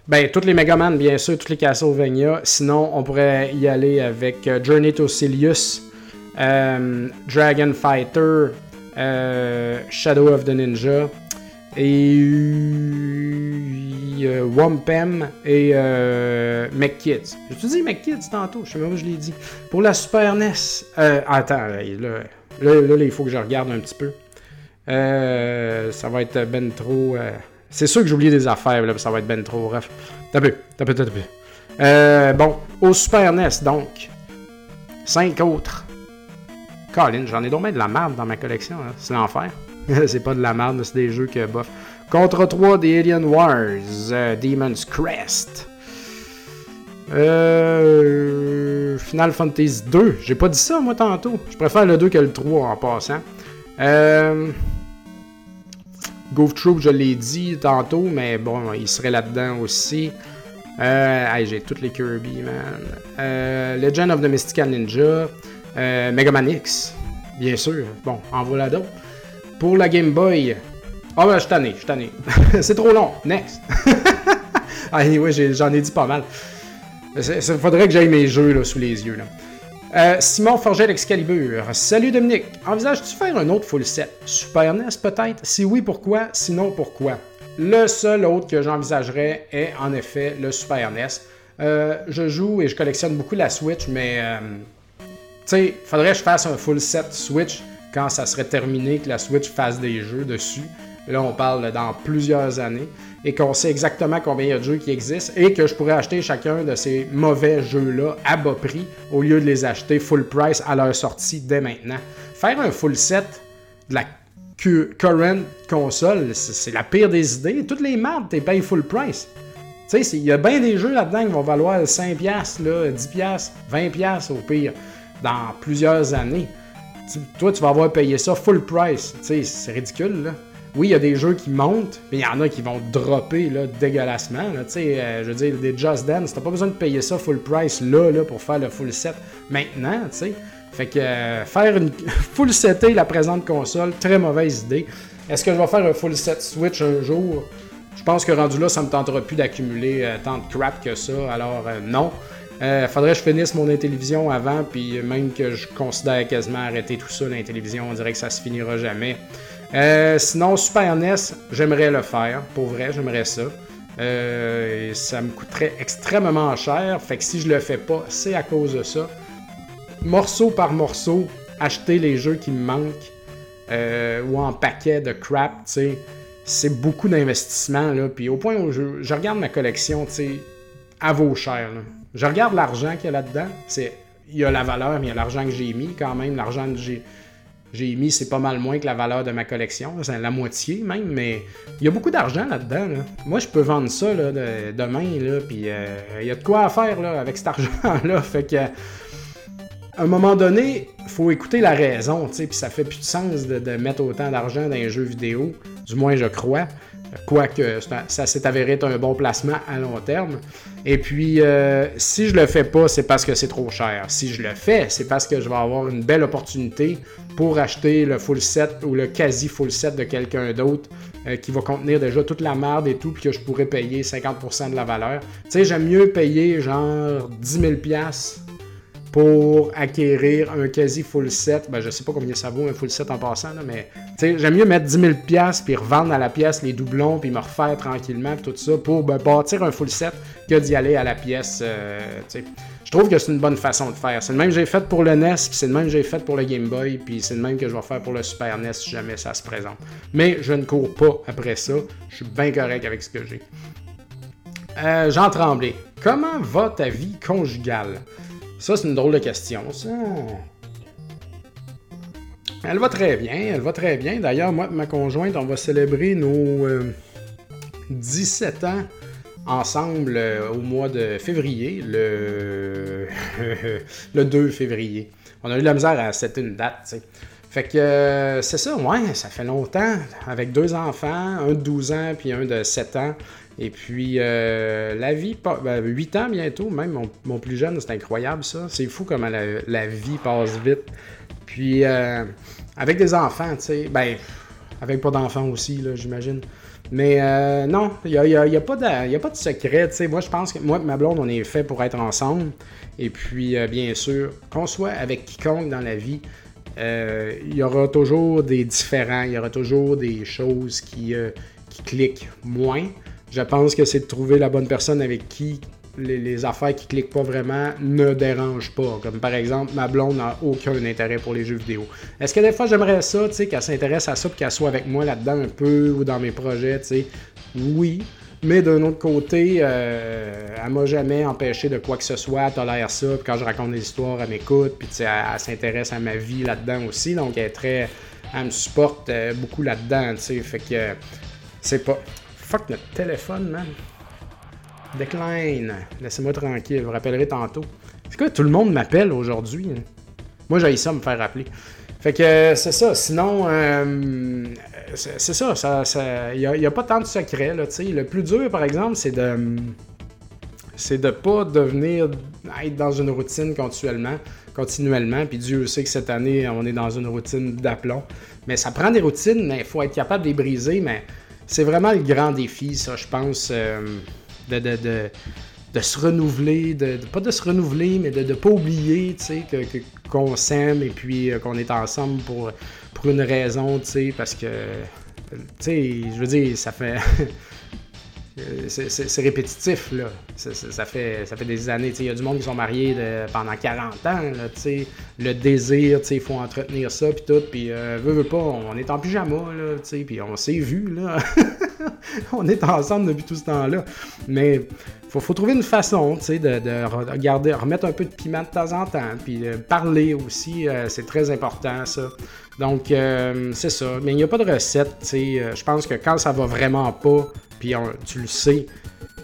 ben, toutes les Megaman, bien sûr, toutes les Castlevania. Sinon, on pourrait y aller avec euh, Journey to Silius, Dragon Fighter, Shadow of the Ninja, et Wampem et euh, McKids. J'ai-tu dit McKids tantôt? Je sais même pas où je l'ai dit. Pour la Super NES. Euh, attends, là, là, il faut que je regarde un petit peu. Euh, ça va être ben trop. C'est sûr que j'ai oublié des affaires, là, ça va être ben trop rough. T'as peu, t'as peu, t'as peu. Euh, bon, au Super NES, donc. Cinq autres. Colin, j'en ai donc de la merde dans ma collection. Hein. C'est l'enfer. c'est pas de la merde, c'est des jeux que bof. Contre 3 des Alien Wars, euh, Demon's Crest. Euh, Final Fantasy 2. J'ai pas dit ça, moi, tantôt. Je préfère le 2 que le 3 en passant. Euh, Goof Troop, je l'ai dit tantôt, mais bon, il serait là-dedans aussi. Euh, j'ai toutes les Kirby, man. Euh, Legend of the Mystical Ninja. Euh, Mega Man X, bien sûr. Bon, en voilà d'autres. Pour la Game Boy. Ah ben, je tanné, je tanné. c'est trop long. Next. ah, anyway, j'en ai, dit pas mal. Il faudrait que j'aille mes jeux là, sous les yeux. Là. Euh, Simon Forget Excalibur. Salut Dominique. Envisages-tu faire un autre full set? Super NES peut-être? Si oui, pourquoi? Sinon, pourquoi? Le seul autre que j'envisagerais est en effet le Super NES. Euh, je joue et je collectionne beaucoup la Switch, mais euh, tu sais, faudrait que je fasse un full set Switch quand ça serait terminé, que la Switch fasse des jeux dessus. Là, on parle dans plusieurs années et qu'on sait exactement combien il y a de jeux qui existent et que je pourrais acheter chacun de ces mauvais jeux-là à bas prix au lieu de les acheter full price à leur sortie dès maintenant. Faire un full set de la current console, c'est la pire des idées. Toutes les marques, t'es payé full price. Tu sais, il y a bien des jeux là-dedans qui vont valoir 5$, là, 10$, 20$ au pire, dans plusieurs années toi, tu vas avoir payé ça full price. c'est ridicule, là. Oui, il y a des jeux qui montent, mais il y en a qui vont dropper là, dégueulassement. Euh, je veux dire, des Just Dance, t'as pas besoin de payer ça full price là, là pour faire le full set maintenant, sais. Fait que euh, faire une full setter la présente console, très mauvaise idée. Est-ce que je vais faire un full set Switch un jour? Je pense que rendu là, ça me tentera plus d'accumuler euh, tant de crap que ça, alors non. Euh, faudrait que je finisse mon télévision avant, puis même que je considère quasiment arrêter tout ça, télévision, on dirait que ça se finira jamais. Euh, sinon, Super NES, j'aimerais le faire, pour vrai, j'aimerais ça. Euh, ça me coûterait extrêmement cher, fait que si je le fais pas, c'est à cause de ça. Morceau par morceau, acheter les jeux qui me manquent, euh, ou en paquet de crap, c'est beaucoup d'investissement, là. Puis au point où je, regarde ma collection, tu à vaut cher, là. Je regarde l'argent qu'il y a là-dedans. Il y a la valeur, mais il y a l'argent que j'ai mis quand même. L'argent que j'ai, j'ai mis, c'est pas mal moins que la valeur de ma collection. C'est la moitié même, mais il y a beaucoup d'argent là-dedans. Moi, je peux vendre ça là, demain, là, puis euh, il y a de quoi à faire là, avec cet argent-là. fait que, à un moment donné, faut écouter la raison, puis ça fait plus de sens de, de mettre autant d'argent dans un jeu vidéo, du moins je crois. Quoique ça s'est avéré être un bon placement à long terme. Et puis, euh, si je le fais pas, c'est parce que c'est trop cher. Si je le fais, c'est parce que je vais avoir une belle opportunité pour acheter le full set ou le quasi full set de quelqu'un d'autre euh, qui va contenir déjà toute la merde et tout, puis que je pourrais payer 50% de la valeur. Tu sais, j'aime mieux payer genre 10 000$ pour acquérir un quasi full set. Ben, je sais pas combien ça vaut un full set en passant, mais j'aime mieux mettre 10 000 puis revendre à la pièce les doublons, puis me refaire tranquillement, tout ça, pour bâtir un full set que d'y aller à la pièce. Euh, je trouve que c'est une bonne façon de faire. C'est le même que j'ai fait pour le NES, c'est le même que j'ai fait pour le Game Boy, puis c'est le même que je vais faire pour le Super NES si jamais ça se présente. Mais je ne cours pas après ça. Je suis bien correct avec ce que j'ai. Euh, Jean Tremblay, comment va ta vie conjugale? Ça, c'est une drôle de question, ça. Elle va très bien, elle va très bien. D'ailleurs, moi et ma conjointe, on va célébrer nos 17 euh, ans ensemble euh, au mois de février, le, le 2 février. On a eu la misère à cette une date, tu. Fait que euh, c'est ça, ouais, ça fait longtemps, avec deux enfants, un de 12 ans puis un de 7 ans. Et puis, euh, la vie, ben, 8 ans bientôt, même mon, plus jeune, c'est incroyable ça. C'est fou comment la, vie passe vite. Puis, euh, avec des enfants, tu sais, ben, avec pas d'enfants aussi, là, j'imagine. Mais euh, non, il n'y a, y a, pas de, a pas de secret. sais. Moi, je pense que moi et ma blonde, on est fait pour être ensemble. Et puis, bien sûr, qu'on soit avec quiconque dans la vie, il y aura toujours des différents, il y aura toujours des choses qui, qui cliquent moins. Je pense que c'est de trouver la bonne personne avec qui les, affaires qui cliquent pas vraiment ne dérangent pas. Comme par exemple, ma blonde n'a aucun intérêt pour les jeux vidéo. Est-ce que des fois j'aimerais ça, tu sais, qu'elle s'intéresse à ça et qu'elle soit avec moi là-dedans un peu ou dans mes projets, tu sais? Oui. Mais d'un autre côté, euh, elle m'a jamais empêché de quoi que ce soit. Elle tolère ça. Puis quand je raconte des histoires, elle m'écoute. Puis elle, elle s'intéresse à ma vie là-dedans aussi. Donc elle est très. Elle me supporte euh, beaucoup là-dedans. Tu sais. Fait que c'est pas. Fuck notre téléphone, man. Decline. Laissez-moi tranquille, vous rappellerai tantôt. C'est quoi, tout le monde m'appelle aujourd'hui. Hein? Moi, j'ai ça me faire rappeler. Fait que c'est ça. Sinon, euh, c'est ça. Il n'y a, pas tant de secrets. Là, le plus dur, par exemple, c'est de c'est de pas devenir être dans une routine continuellement, continuellement. Puis Dieu sait que cette année, on est dans une routine d'aplomb. Mais ça prend des routines, mais il faut être capable de les briser. Mais c'est vraiment le grand défi, ça, je pense. Euh, de, de, se renouveler, de, pas de se renouveler, mais de ne pas oublier que, qu'on s'aime et puis euh, qu'on est ensemble pour, pour une raison, parce que, je veux dire, ça fait. Euh, c'est répétitif, là. Ça, fait, ça fait des années. Il y a du monde qui sont mariés pendant 40 ans. Là, le désir, il faut entretenir ça, puis tout. Puis, euh, veut, veut pas, on est en pyjama, là, puis on s'est vu, là. on est ensemble depuis tout ce temps-là. Mais faut, faut trouver une façon, de, de regarder, remettre un peu de piment de temps en temps, puis parler aussi, euh, c'est très important, ça. Donc, euh, c'est ça. Mais il n'y a pas de recette, Je pense que quand ça va vraiment pas, puis tu le sais,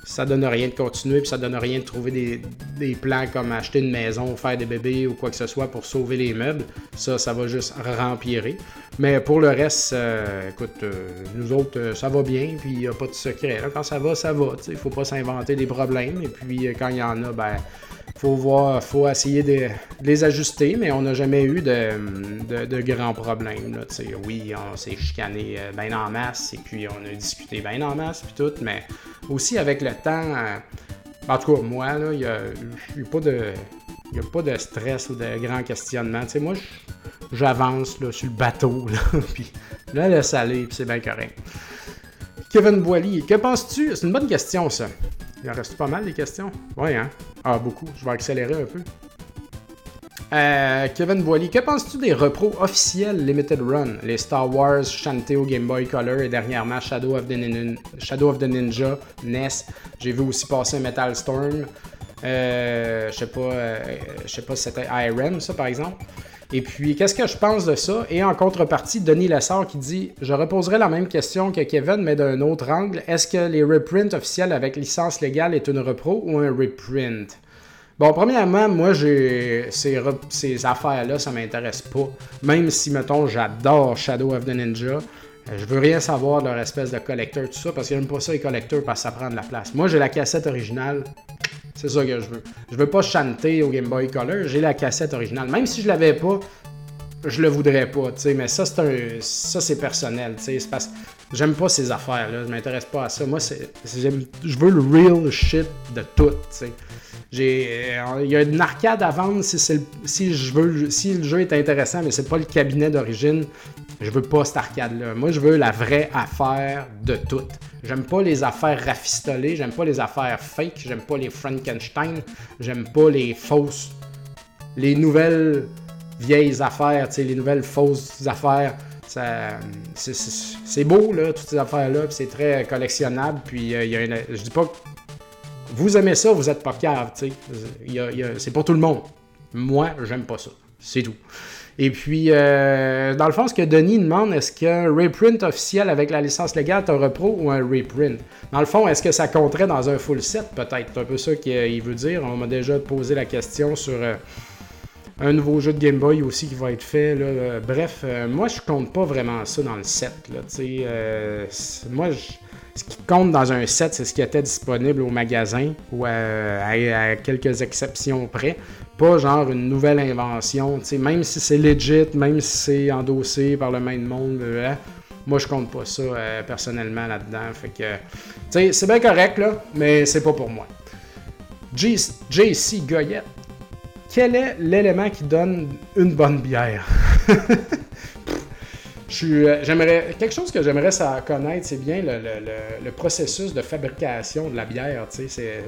ça donne rien de continuer, puis ça donne rien de trouver des, plans comme acheter une maison, faire des bébés ou quoi que ce soit pour sauver les meubles. Ça, ça va juste rempirer. Mais pour le reste, euh, écoute, euh, nous autres, euh, ça va bien, puis il n'y a pas de secret. Quand ça va, ça va. Il ne faut pas s'inventer des problèmes. Et puis quand il y en a, ben faut voir, faut essayer de, les ajuster, mais on n'a jamais eu de, grands problèmes. Oui, on s'est chicané bien en masse, et puis on a discuté bien en masse, puis tout, mais aussi avec le temps, en tout cas, moi, il n'y a, pas de. a pas de stress ou de grands questionnements. Moi, j'avance sur le bateau, là, puis là, laisse aller, puis c'est bien correct. Kevin Boily, que penses-tu? C'est une bonne question, ça. Il en reste pas mal des questions. Oui, hein? Ah, beaucoup. Je vais accélérer un peu. Euh, Kevin Boily, que penses-tu des repros officiels Limited Run? Les Star Wars, Shanteo Game Boy Color et dernièrement Shadow of the, Ninja, NES. J'ai vu aussi passer Metal Storm. Euh, je sais pas, euh, sais pas si c'était IRM, ça par exemple. Et puis, qu'est-ce que je pense de ça? Et en contrepartie, Denis Lessard qui dit Je reposerai la même question que Kevin, mais d'un autre angle. Est-ce que les reprints officiels avec licence légale est une repro ou un reprint? Bon, premièrement, moi, j'ai ces, affaires-là, ça m'intéresse pas. Même si, mettons, j'adore Shadow of the Ninja, euh, je veux rien savoir de leur espèce de collecteur, tout ça, parce que j'aime pas ça, les collecteurs, parce que ça prend de la place. Moi, j'ai la cassette originale, c'est ça que je veux. Je veux pas chanter au Game Boy Color, j'ai la cassette originale. Même si je l'avais pas, je le voudrais pas, mais ça c'est un ça c'est personnel, c'est parce j'aime pas ces affaires là, je m'intéresse pas à ça. Moi c'est je veux le real shit de tout. J'ai il y a une arcade à vendre si si je veux si le jeu est intéressant mais c'est pas le cabinet d'origine, je veux pas cette arcade là. Moi je veux la vraie affaire de tout. J'aime pas les affaires rafistolées, j'aime pas les affaires fake, j'aime pas les Frankenstein, j'aime pas les fausses, les nouvelles vieilles affaires, les nouvelles fausses affaires. C'est beau, là, toutes ces affaires-là, c'est très collectionnable. Puis, euh, je dis pas que vous aimez ça, vous êtes pas cave, c'est pour tout le monde. Moi, j'aime pas ça. C'est tout. Et puis, euh, dans le fond, ce que Denis demande, est-ce qu'un reprint officiel avec la licence légale est un repro ou un reprint? Dans le fond, est-ce que ça compterait dans un full set, peut-être? C'est un peu ça qu'il veut dire. On m'a déjà posé la question sur euh, un nouveau jeu de Game Boy aussi qui va être fait. Bref, euh, moi, je compte pas vraiment ça dans le set. moi, ce qui compte dans un set, c'est ce qui était disponible au magasin ou à quelques exceptions près pas genre une nouvelle invention, même si c'est legit, même si c'est endossé par le même monde, euh, hein. Moi, je compte pas ça personnellement là-dedans. Fait que, c'est bien correct, là, mais c'est pas pour moi. JC Goyette. Quel est l'élément qui donne une bonne bière? Euh, j'aimerais quelque chose que j'aimerais ça connaître, c'est bien le, processus de fabrication de la bière. C'est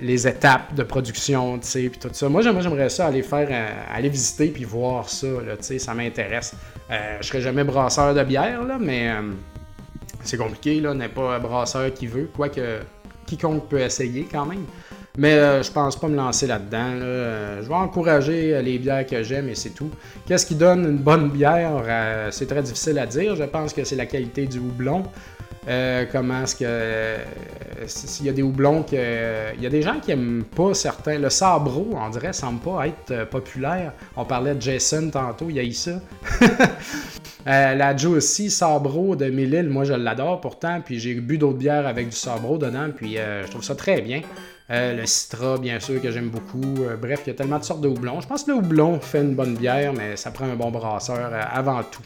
les étapes de production, puis tout ça. Moi, j'aimerais ça euh, aller visiter puis voir ça. Là, ça m'intéresse. Euh, je serais jamais brasseur de bière, là, mais c'est compliqué. Là, n'est pas un brasseur qui veut, quoique quiconque peut essayer quand même. Mais euh, je pense pas me lancer là-dedans. Euh, je vais encourager euh, les bières que j'aime et c'est tout. Qu'est-ce qui donne une bonne bière C'est très difficile à dire. Je pense que c'est la qualité du houblon. comment est-ce que. S'il y a des houblons que. Il y a des gens qui aiment pas certains. Le sabro, on dirait, semble pas être populaire. On parlait de Jason tantôt, il y a eu ça. la Joe aussi, Sabro de Mélile, moi je l'adore pourtant, puis j'ai bu d'autres bières avec du Sabro dedans, puis je trouve ça très bien. Euh, le Citra, bien sûr, que j'aime beaucoup. Euh, bref, il y a tellement de sortes de houblons. Je pense que le houblon fait une bonne bière, mais ça prend un bon brasseur euh, avant tout.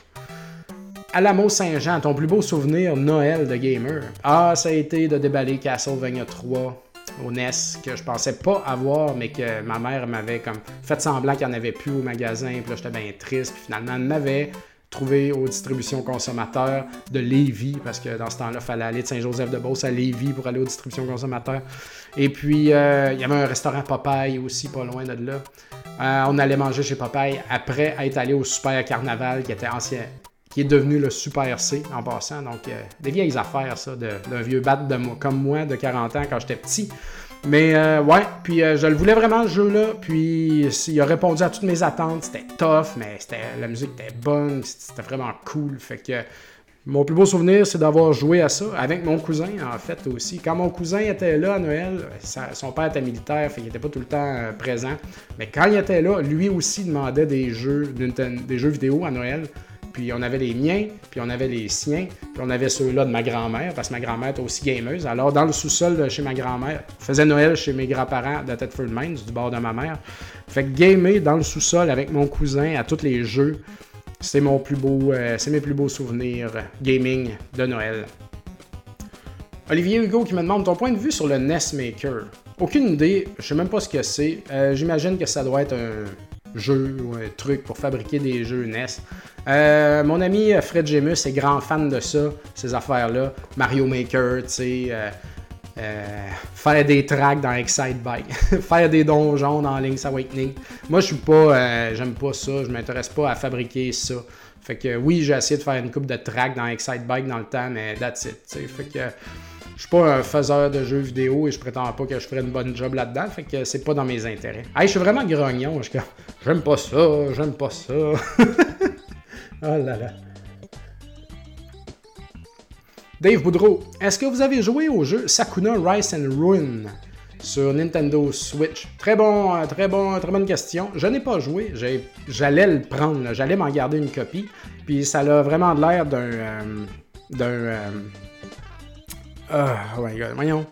Alamo Saint-Jean, ton plus beau souvenir Noël de gamer. Ah, ça a été de déballer Castlevania 3 au NES que je pensais pas avoir, mais que ma mère m'avait comme fait semblant qu'il n'y en avait plus au magasin. Puis là, j'étais bien triste. Puis finalement, elle m'avait trouvé aux distributions consommateurs de Lévis, parce que dans ce temps-là, il fallait aller de Saint-Joseph-de-Beauce à Lévis pour aller aux distributions consommateurs. Et puis, euh, il y avait un restaurant Popeye aussi, pas loin de là. Euh, on allait manger chez Popeye après être allé au Super Carnaval, qui était ancien, qui est devenu le Super C en passant. Donc, euh, des vieilles affaires, ça, d'un vieux bat de, comme moi de 40 ans quand j'étais petit. Mais euh, ouais, puis euh, je le voulais vraiment ce jeu-là. Puis il a répondu à toutes mes attentes. C'était tough, mais la musique était bonne. C'était vraiment cool. Fait que mon plus beau souvenir, c'est d'avoir joué à ça avec mon cousin, en fait, aussi. Quand mon cousin était là à Noël, son père était militaire, fait qu'il n'était pas tout le temps euh, présent. Mais quand il était là, lui aussi demandait des jeux, des jeux vidéo à Noël. Puis on avait les miens, puis on avait les siens, puis on avait ceux-là de ma grand-mère, parce que ma grand-mère était aussi gameuse. Alors, dans le sous-sol chez ma grand-mère, on faisait Noël chez mes grands-parents de Thetford Mines, du bord de ma mère. Fait que gamer dans le sous-sol avec mon cousin à tous les jeux, c'est mon plus beau, euh, c'est mes plus beaux souvenirs gaming de Noël. Olivier Hugo qui me demande ton point de vue sur le NES Maker. Aucune idée, je sais même pas ce que c'est. Euh, j'imagine que ça doit être un jeu ou un truc pour fabriquer des jeux NES. Euh, mon ami Fred Gemus est grand fan de ça, ces affaires-là. Mario Maker, tu sais. Euh, euh, faire des tracks dans Excite Bike, faire des donjons dans Link's Awakening. Moi, je suis pas, j'aime pas ça, je m'intéresse pas à fabriquer ça. Fait que oui, j'ai essayé de faire une coupe de tracks dans Excite Bike dans le temps, mais that's it. Fait que je suis pas un faiseur de jeux vidéo et je prétends pas que je ferais une bonne job là-dedans, fait que c'est pas dans mes intérêts. Hey, je suis vraiment grognon, je j'aime pas ça, j'aime pas ça. Oh là là. Dave Boudreau, est-ce que vous avez joué au jeu Sakuna Rice and Ruin sur Nintendo Switch? Très bon, euh, très bon, très bonne question. Je n'ai pas joué. J'allais le prendre, j'allais m'en garder une copie. Puis ça a vraiment l'air d'un. Euh, d'un. Euh, oh my god, voyons.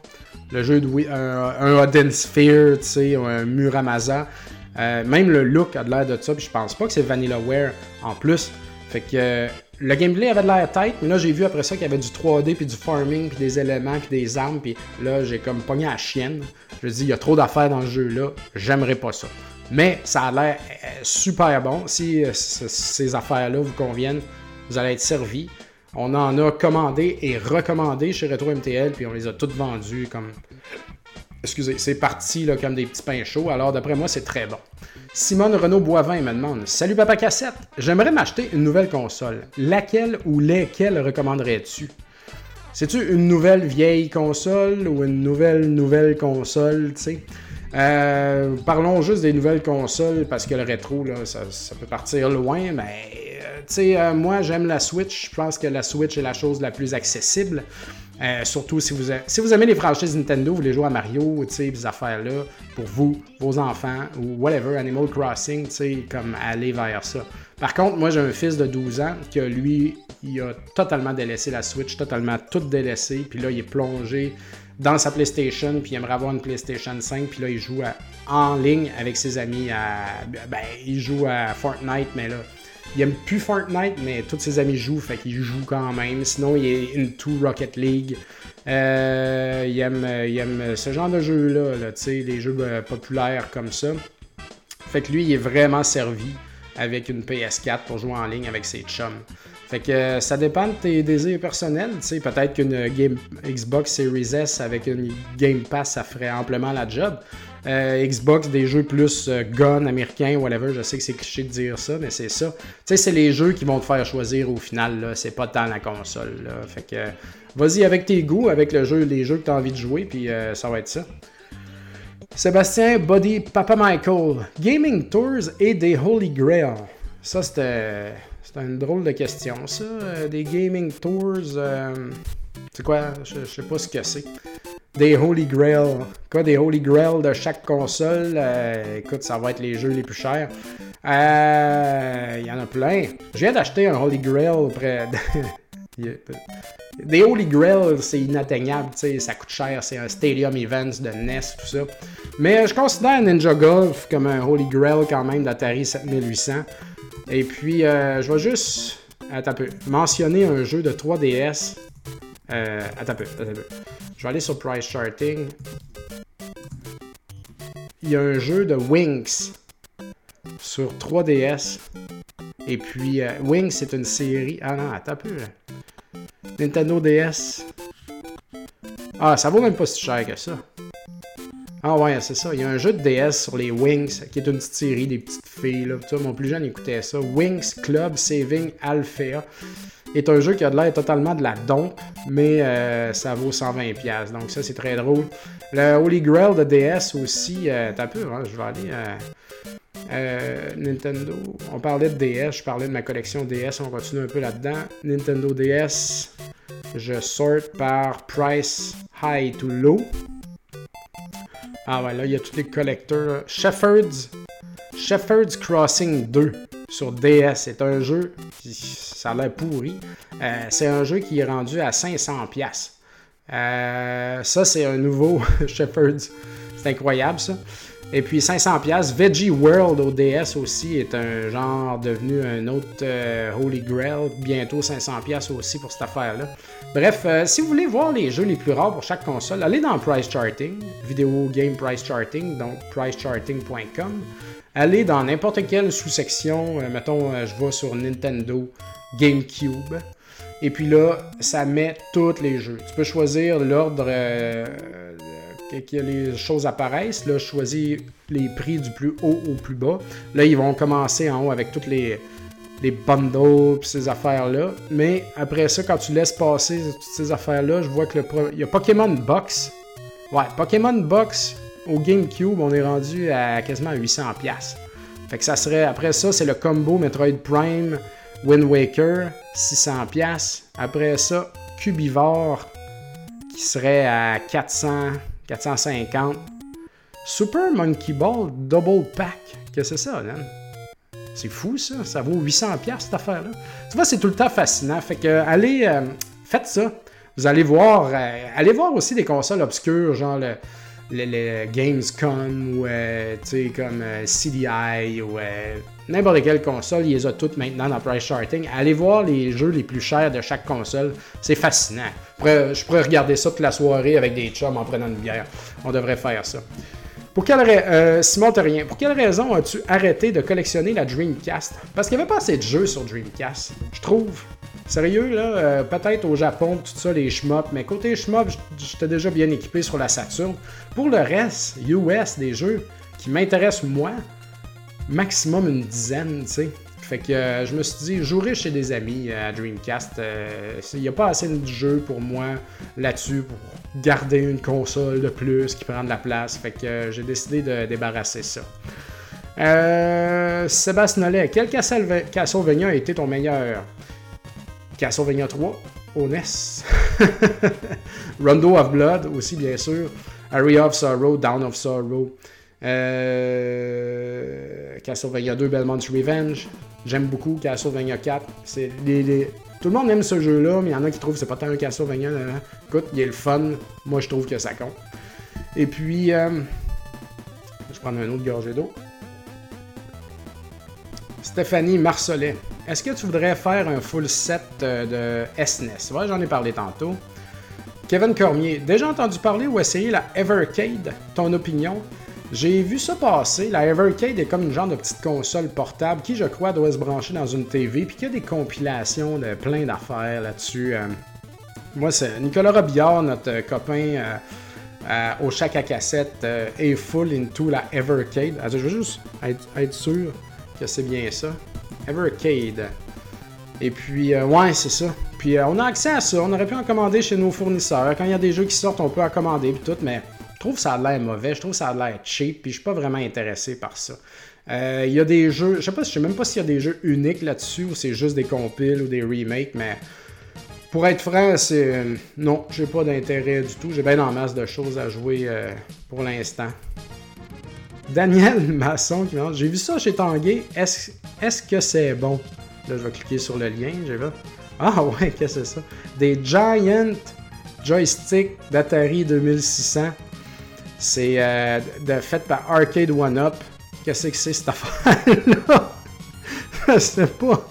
Le jeu de un, un Odin Sphere, tu sais, un Muramasa. même le look a l'air de ça, puis je pense pas que c'est VanillaWare en plus. Fait que euh, le gameplay avait de l'air tête, mais là j'ai vu après ça qu'il y avait du 3D, puis du farming, puis des éléments, puis des armes, puis là j'ai comme pogné à la chienne. Je dis, il y a trop d'affaires dans ce jeu-là, j'aimerais pas ça. Mais ça a l'air euh, super bon. Si euh, ces affaires-là vous conviennent, vous allez être servi. On en a commandé et recommandé chez Retro MTL, puis on les a toutes vendues comme. Excusez, c'est parti comme des petits pains chauds. Alors d'après moi, c'est très bon. Simone Renaud Boivin me demande Salut Papa Cassette, j'aimerais m'acheter une nouvelle console. Laquelle ou lesquelles recommanderais-tu? C'est-tu une nouvelle vieille console ou une nouvelle nouvelle console, tu euh, parlons juste des nouvelles consoles parce que le rétro, là, ça, peut partir loin, mais euh, moi j'aime la Switch. Je pense que la Switch est la chose la plus accessible. Euh, surtout si vous, si vous aimez les franchises Nintendo, vous voulez jouer à Mario, ces affaires-là, pour vous, vos enfants, ou whatever, Animal Crossing, comme aller vers ça. Par contre, moi j'ai un fils de 12 ans que lui, il a totalement délaissé la Switch, totalement tout délaissé, puis là il est plongé dans sa PlayStation, puis il aimerait avoir une PlayStation 5, puis là il joue en ligne avec ses amis, à, ben il joue à Fortnite, mais là il aime plus Fortnite, mais tous ses amis jouent, fait qu'il joue quand même. Sinon, il est into Rocket League. Euh, il, aime, il aime ce genre de jeu-là, là, les jeux populaires comme ça. Fait que lui, il est vraiment servi avec une PS4 pour jouer en ligne avec ses chums. Fait que euh, ça dépend de tes désirs personnels. Tu peut-être qu'une Xbox Series S avec une Game Pass, ça ferait amplement la job. Euh, Xbox, des jeux plus euh, gun américain, whatever, je sais que c'est cliché de dire ça, mais c'est ça. Tu sais, c'est les jeux qui vont te faire choisir au final. C'est pas tant la console. Fait que, vas-y avec tes goûts, avec le jeu, les jeux que tu as envie de jouer, puis ça va être ça. Sébastien Body Papa Michael, Gaming Tours et des Holy Grail. Ça, c'était une drôle de question, ça. Euh, des gaming tours. Euh, c'est quoi? Je, sais pas ce que c'est. Des Holy Grail. Quoi, des Holy Grail de chaque console? Euh, écoute, ça va être les jeux les plus chers. Il y en a plein. Je viens d'acheter un Holy Grail près Des Holy Grail, c'est inatteignable, ça coûte cher, c'est un Stadium Events de NES, tout ça. Mais je considère Ninja Golf comme un Holy Grail quand même d'Atari 7800. Et puis, euh, je vais juste attends mentionner un jeu de 3DS. Euh, attends un peu, attends peu. Je vais aller sur Price Charting. Il y a un jeu de Wings sur 3DS. Et puis, euh, Wings, c'est une série. Ah non, attends un peu. Nintendo DS. Ah, ça vaut même pas si cher que ça. Ah ouais, c'est ça. Il y a un jeu de DS sur les Wings, qui est une petite série des petites filles. Là. Mon plus jeune écoutait ça. Wings Club Saving Alpha est un jeu qui a de l'air totalement de la dompe, mais euh, ça vaut 120$. Donc ça, c'est très drôle. Le Holy Grail de DS aussi, euh, t'as peu, hein, je vais aller... Euh, Nintendo, on parlait de DS, je parlais de ma collection DS, on continue un peu là-dedans. Nintendo DS, je sort par price high to low. Ah ouais, là, il y a tous les collecteurs. Shepherd's, Shepherd's Crossing 2 sur DS. C'est un jeu qui, ça a l'air pourri. Euh, c'est un jeu qui est rendu à 500$. Euh, ça, c'est un nouveau Shepherd's. C'est incroyable, ça. Et puis 500$, Veggie World au DS aussi est un genre devenu un autre euh, Holy Grail. Bientôt 500$ aussi pour cette affaire-là. Bref, si vous voulez voir les jeux les plus rares pour chaque console, allez dans Price Charting, Video Game Price Charting, donc pricecharting.com. Allez dans n'importe quelle sous-section, euh, mettons, je vais sur Nintendo, GameCube. Et puis là, ça met tous les jeux. Tu peux choisir l'ordre que, les choses apparaissent. Là, je choisis les prix du plus haut au plus bas. Là, ils vont commencer en haut avec toutes les, les bundles et ces affaires-là. Mais après ça, quand tu laisses passer toutes ces affaires-là, je vois que le il y a Pokémon Box. Ouais, Pokémon Box au GameCube, on est rendu à quasiment 800$. Fait que ça serait, après ça, c'est le combo Metroid Prime Wind Waker, 600$. Après ça, Cubivore, qui serait à 400, 450. Super Monkey Ball Double Pack. Qu'est-ce que c'est ça, man? C'est fou, ça. Ça vaut 800$ cette affaire-là. Tu vois, c'est tout le temps fascinant. Fait que, allez, euh, faites ça. Vous allez voir, euh, allez voir aussi des consoles obscures, genre le, le, Gamescom ou, euh, comme CDI ou n'importe quelle console, ils les ont toutes maintenant dans Price Charting. Allez voir les jeux les plus chers de chaque console. C'est fascinant. Je pourrais, regarder ça toute la soirée avec des chums en prenant une bière. On devrait faire ça. Pour quelle euh, Simon Terrien, pour quelle raison as-tu arrêté de collectionner la Dreamcast? Parce qu'il n'y avait pas assez de jeux sur Dreamcast, je trouve. Sérieux, là, euh, peut-être au Japon, tout ça, les shmups, mais côté shmup, j'étais déjà bien équipé sur la Saturn. Pour le reste, US, des jeux qui m'intéressent moi, maximum une dizaine, tu sais. Fait que euh, je me suis dit, jouerai chez des amis euh, à Dreamcast. Il n'y a pas assez de jeux pour moi là-dessus pour garder une console de plus qui prend de la place. Fait que j'ai décidé de débarrasser ça. Sébastien Nollet, quel Castlevania a été ton meilleur? Castlevania 3 au NES. Rondo of Blood aussi, bien sûr. Area of Sorrow, Down of Sorrow. Euh, Castlevania 2 Belmont's Revenge. J'aime beaucoup Castlevania 4. C'est Tout le monde aime ce jeu-là, mais il y en a qui trouvent que c'est pas tant un Castlevania. Écoute, il est le fun. Moi, je trouve que ça compte. Et puis, euh, je vais prendre un autre gorgée d'eau. Stéphanie Marcelet. est-ce que tu voudrais faire un full set de SNES Ouais, j'en ai parlé tantôt. Kevin Cormier, déjà entendu parler ou essayer la Evercade Ton opinion? J'ai vu ça passer. La Evercade est comme une genre de petite console portable qui, je crois, doit se brancher dans une TV, puis qu'il y a des compilations de plein d'affaires là-dessus. Euh. moi, c'est Nicolas Robillard, notre copain euh, euh, au chac à cassette, est full into la Evercade. je veux juste être, sûr que c'est bien ça. Evercade. Et puis, ouais, c'est ça. Puis, on a accès à ça. On aurait pu en commander chez nos fournisseurs. Quand il y a des jeux qui sortent, on peut en commander, puis tout, mais je trouve ça a l'air mauvais, je trouve ça a l'air cheap, puis je suis pas vraiment intéressé par ça. Euh, il y a des jeux, je sais pas, je sais même pas s'il y a des jeux uniques là-dessus ou c'est juste des compiles ou des remakes, mais pour être franc, c'est euh, non, j'ai pas d'intérêt du tout. J'ai bien en masse de choses à jouer euh, pour l'instant. Daniel Masson qui me J'ai vu ça chez Tanguay. Est-ce est que c'est bon? Là, je vais cliquer sur le lien. J'ai vu. Ah ouais, qu'est-ce que c'est ça? Des Giant Joysticks d'Atari 2600 c'est euh, fait par Arcade One Up. Qu'est-ce que c'est cette affaire-là? c'est pas.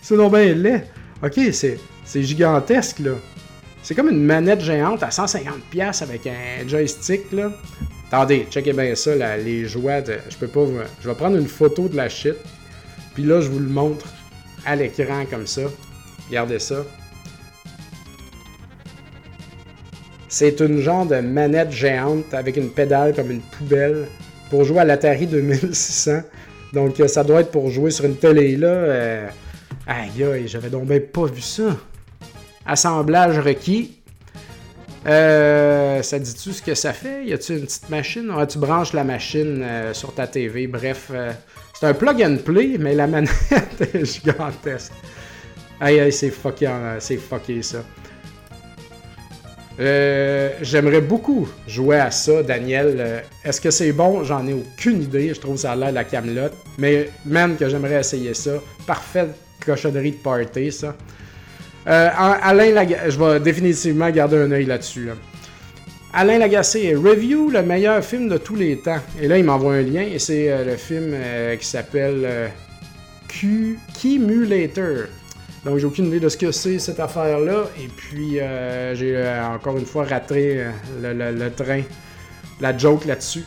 C'est non bien laid. Ok, c'est, gigantesque là. C'est comme une manette géante à 150$ avec un joystick là. Attendez, checkez bien ça, là, les joies de. Je peux pas Je vais prendre une photo de la shit. Puis là, je vous le montre à l'écran comme ça. Regardez ça. C'est une genre de manette géante avec une pédale comme une poubelle pour jouer à l'Atari 2600. Donc euh, ça doit être pour jouer sur une télé là. Euh, aïe aïe, j'avais donc bien pas vu ça. Assemblage requis. Euh, ça dit-tu ce que ça fait? Y a-tu une petite machine? Tu branches la machine sur ta TV. Bref, c'est un plug and play, mais la manette est gigantesque. Aïe aïe, c'est fucké, c'est fucké ça. Euh, j'aimerais beaucoup jouer à ça, Daniel. Euh, est-ce que c'est bon? J'en ai aucune idée. Je trouve ça a l'air de la camelote. Mais même que j'aimerais essayer ça. Parfaite cochonnerie de party, ça. Euh, Alain je vais définitivement garder un œil là-dessus. Alain Lagacé, Review, le meilleur film de tous les temps. Et là, il m'envoie un lien et c'est le film qui s'appelle Cumulator. Donc, j'ai aucune idée de ce que c'est cette affaire-là. Et puis, euh, j'ai euh, encore une fois raté euh, le, train, la joke là-dessus.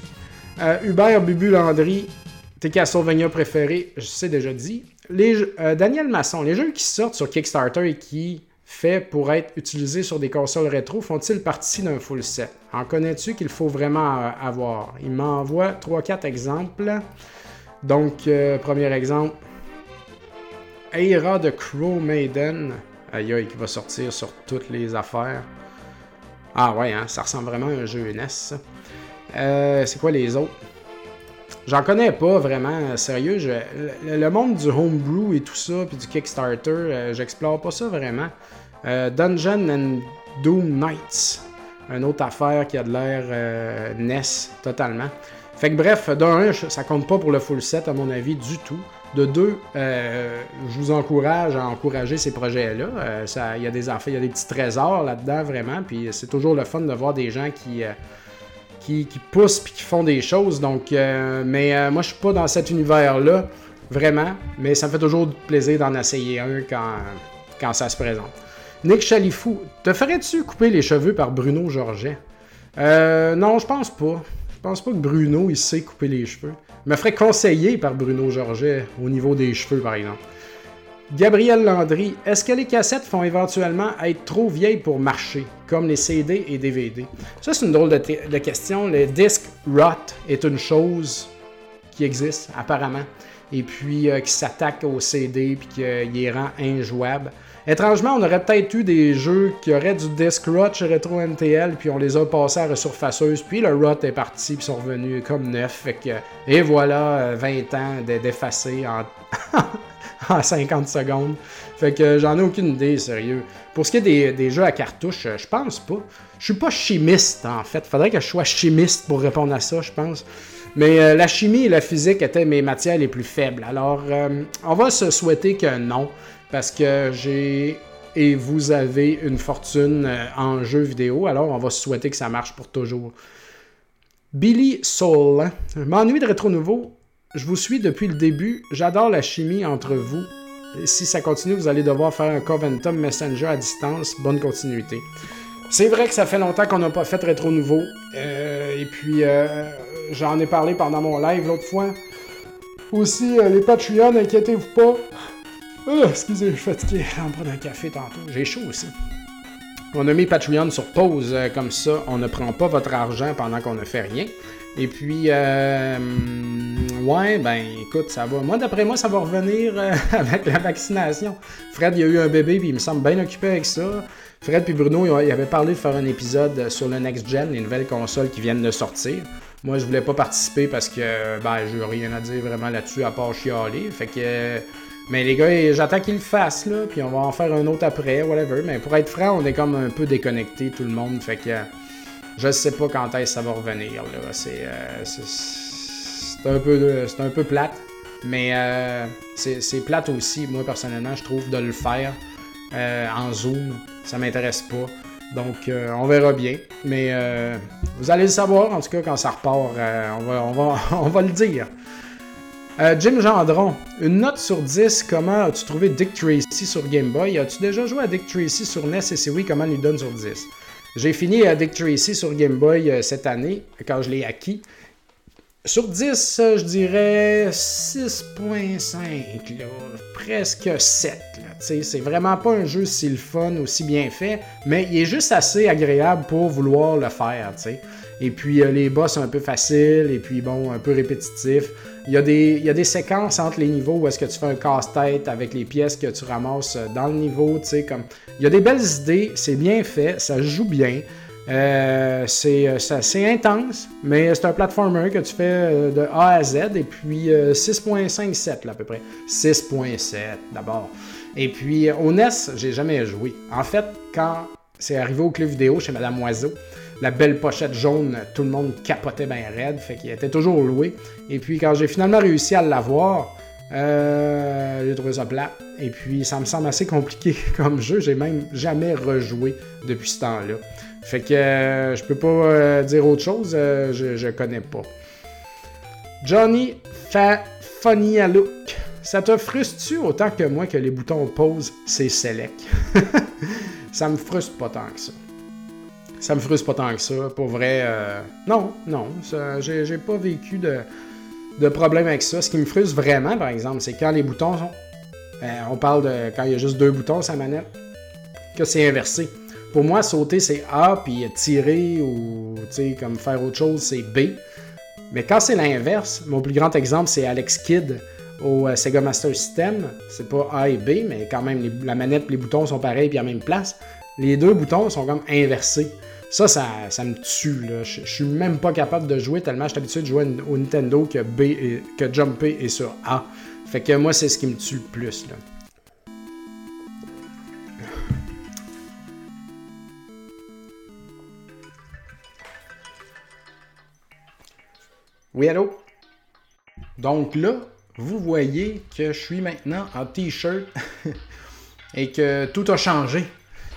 Hubert Bubu Landry, tes Castlevania préférés, je sais déjà dit. Les, Daniel Masson, les jeux qui sortent sur Kickstarter et qui fait pour être utilisés sur des consoles rétro font-ils partie d'un full set? En connais-tu qu'il faut vraiment avoir? Il m'envoie 3-4 exemples. Donc, premier exemple, Aira de Crow Maiden. Aïe aïe, qui va sortir sur toutes les affaires. Ah ouais, hein, ça ressemble vraiment à un jeu NES. Euh, c'est quoi les autres? J'en connais pas vraiment, sérieux. le, monde du homebrew et tout ça, puis du Kickstarter, euh, j'explore pas ça vraiment. Euh, Dungeon and Doom Knights, une autre affaire qui a de l'air NES totalement. Fait que bref, d'un, ça compte pas pour le full set à mon avis du tout. De deux, euh, je vous encourage à encourager ces projets-là. Euh, il y a des enfants, il y a des petits trésors là-dedans vraiment. Puis c'est toujours le fun de voir des gens qui, euh, qui, poussent puis qui font des choses. Donc, mais moi je suis pas dans cet univers-là vraiment. Mais ça me fait toujours plaisir d'en essayer un quand, quand ça se présente. Nick Chalifou, te ferais-tu couper les cheveux par Bruno Georget? Non, je pense pas. Je pense pas que Bruno il sait couper les cheveux me ferait conseiller par Bruno Georget au niveau des cheveux, par exemple. Gabriel Landry, est-ce que les cassettes font éventuellement être trop vieilles pour marcher, comme les CD et DVD? Ça, c'est une drôle de, question. Le disc rot est une chose qui existe, apparemment, et puis euh, qui s'attaque au CD, puis qui les rend injouables. Étrangement, on aurait peut-être eu des jeux qui auraient du disc rot chez Retro MTL, puis on les a passés à resurfaceuse, puis le rot est parti, puis sont revenus comme neuf. et voilà, 20 euh, ans d'effacer en, en 50 secondes. Fait que j'en ai aucune idée, sérieux. Pour ce qui est des, jeux à cartouche, je pense pas. Je suis pas chimiste, en fait. Faudrait que je sois chimiste pour répondre à ça, je pense. Mais euh, la chimie et la physique étaient mes matières les plus faibles. Alors, euh, on va se souhaiter que non parce que j'ai et vous avez une fortune euh, en jeu vidéo, alors on va se souhaiter que ça marche pour toujours. Billy Soul, m'ennuie de Rétro Nouveau. Je vous suis depuis le début. J'adore la chimie entre vous si ça continue, vous allez devoir faire un Coventum Messenger à distance. Bonne continuité. C'est vrai que ça fait longtemps qu'on n'a pas fait Rétro Nouveau. Euh, et puis, euh, j'en ai parlé pendant mon live l'autre fois. Aussi, euh, les Patreons, inquiétez-vous pas. Ah, excusez, je suis fatigué. On prend un café tantôt. J'ai chaud aussi. On a mis Patreon sur pause, comme ça, on ne prend pas votre argent pendant qu'on ne fait rien. Et puis, ouais, ben écoute, ça va. Moi, d'après moi, ça va revenir euh, avec la vaccination. Fred, il a eu un bébé, puis il me semble bien occupé avec ça. Fred puis Bruno, ils avaient parlé de faire un épisode sur le Next Gen, les nouvelles consoles qui viennent de sortir. Moi, je voulais pas participer parce que, ben, j'ai rien à dire vraiment là-dessus à part chialer. Fait que. Mais les gars, j'attends qu'ils le fassent, là, puis on va en faire un autre après, whatever. Mais pour être franc, on est comme un peu déconnecté, tout le monde. Fait que je sais pas quand est-ce que ça va revenir. Euh, c'est, un peu, c'est un peu plate. Mais euh, c'est, plate aussi, moi personnellement, je trouve, de le faire euh, en Zoom. Ça m'intéresse pas. Donc, on verra bien. Mais vous allez le savoir, en tout cas, quand ça repart, on, va, le dire. Jim Gendron, une note sur 10, comment as-tu trouvé Dick Tracy sur Game Boy? As-tu déjà joué à Dick Tracy sur NES et si oui, comment lui donne sur 10 j'ai fini Dick Tracy sur Game Boy euh, cette année, quand je l'ai acquis. Sur 10, euh, je dirais 6.5, presque 7. C'est vraiment pas un jeu si le fun, aussi bien fait, mais il est juste assez agréable pour vouloir le faire. Et puis euh, les boss un peu faciles, et puis bon, un peu répétitifs. Il y, a des, y a des séquences entre les niveaux où est-ce que tu fais un casse-tête avec les pièces que tu ramasses dans le niveau, comme... Il y a des belles idées, c'est bien fait, ça joue bien. Euh, c'est, c'est intense, mais c'est un platformer que tu fais euh, de A à Z, et puis 6.57 là, à peu près. 6.7 d'abord. Et puis au NES, j'ai jamais joué. En fait, quand c'est arrivé au club vidéo chez Madame Oiseau, la belle pochette jaune, tout le monde capotait bien raide, fait qu'il était toujours loué. Et puis quand j'ai finalement réussi à l'avoir, euh, j'ai trouvé ça plat. Et puis ça me semble assez compliqué comme jeu, j'ai même jamais rejoué depuis ce temps-là. Fait que euh, je peux pas euh, dire autre chose, euh, je, je connais pas. Johnny Fa Funny à Look. Ça te frustre-tu autant que moi que les boutons pause, c'est select? ça me frustre pas tant que ça ça me frustre pas tant que ça. Pour vrai, non, non. J'ai pas vécu de, de problème avec ça. Ce qui me frustre vraiment, par exemple, c'est quand les boutons sont. On parle de quand il y a juste deux boutons la manette, que c'est inversé. Pour moi, sauter, c'est A, puis tirer ou comme faire autre chose, c'est B. Mais quand c'est l'inverse, mon plus grand exemple, c'est Alex Kidd au euh, Sega Master System. C'est pas A et B, mais quand même, la manette les boutons sont pareils puis à la même place. Les deux boutons sont comme inversés. Ça, ça, me tue. Je, suis même pas capable de jouer tellement je suis habitué de jouer au Nintendo que, B et, Jumper est sur A. Fait que moi, c'est ce qui me tue le plus. Oui, allô? Donc là, vous voyez que je suis maintenant en t-shirt et que tout a changé.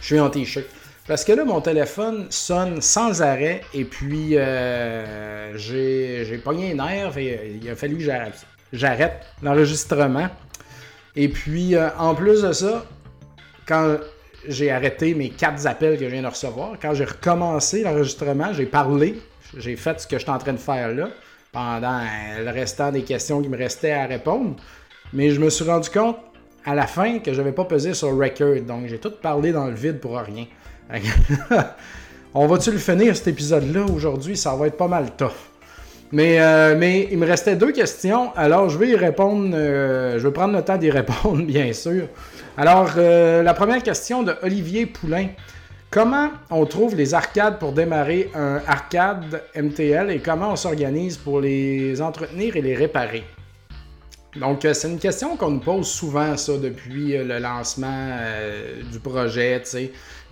Je suis en t-shirt. Parce que là, mon téléphone sonne sans arrêt et puis euh, j'ai pogné un nerf et il a fallu que j'arrête l'enregistrement. Et puis, euh, en plus de ça, quand j'ai arrêté mes quatre appels que je viens de recevoir, quand j'ai recommencé l'enregistrement, j'ai parlé, j'ai fait ce que j'étais en train de faire là, pendant le restant des questions qui me restaient à répondre. Mais je me suis rendu compte à la fin que je n'avais pas pesé sur record. Donc, j'ai tout parlé dans le vide pour rien. On va-tu le finir cet épisode-là aujourd'hui? Ça va être pas mal tough. Mais, euh, mais il me restait deux questions, alors je vais y répondre. Euh, je vais prendre le temps d'y répondre, bien sûr. Alors, euh, la première question de Olivier Poulain. Comment on trouve les arcades pour démarrer un arcade MTL et comment on s'organise pour les entretenir et les réparer? Donc, c'est une question qu'on nous pose souvent, ça, depuis le lancement du projet.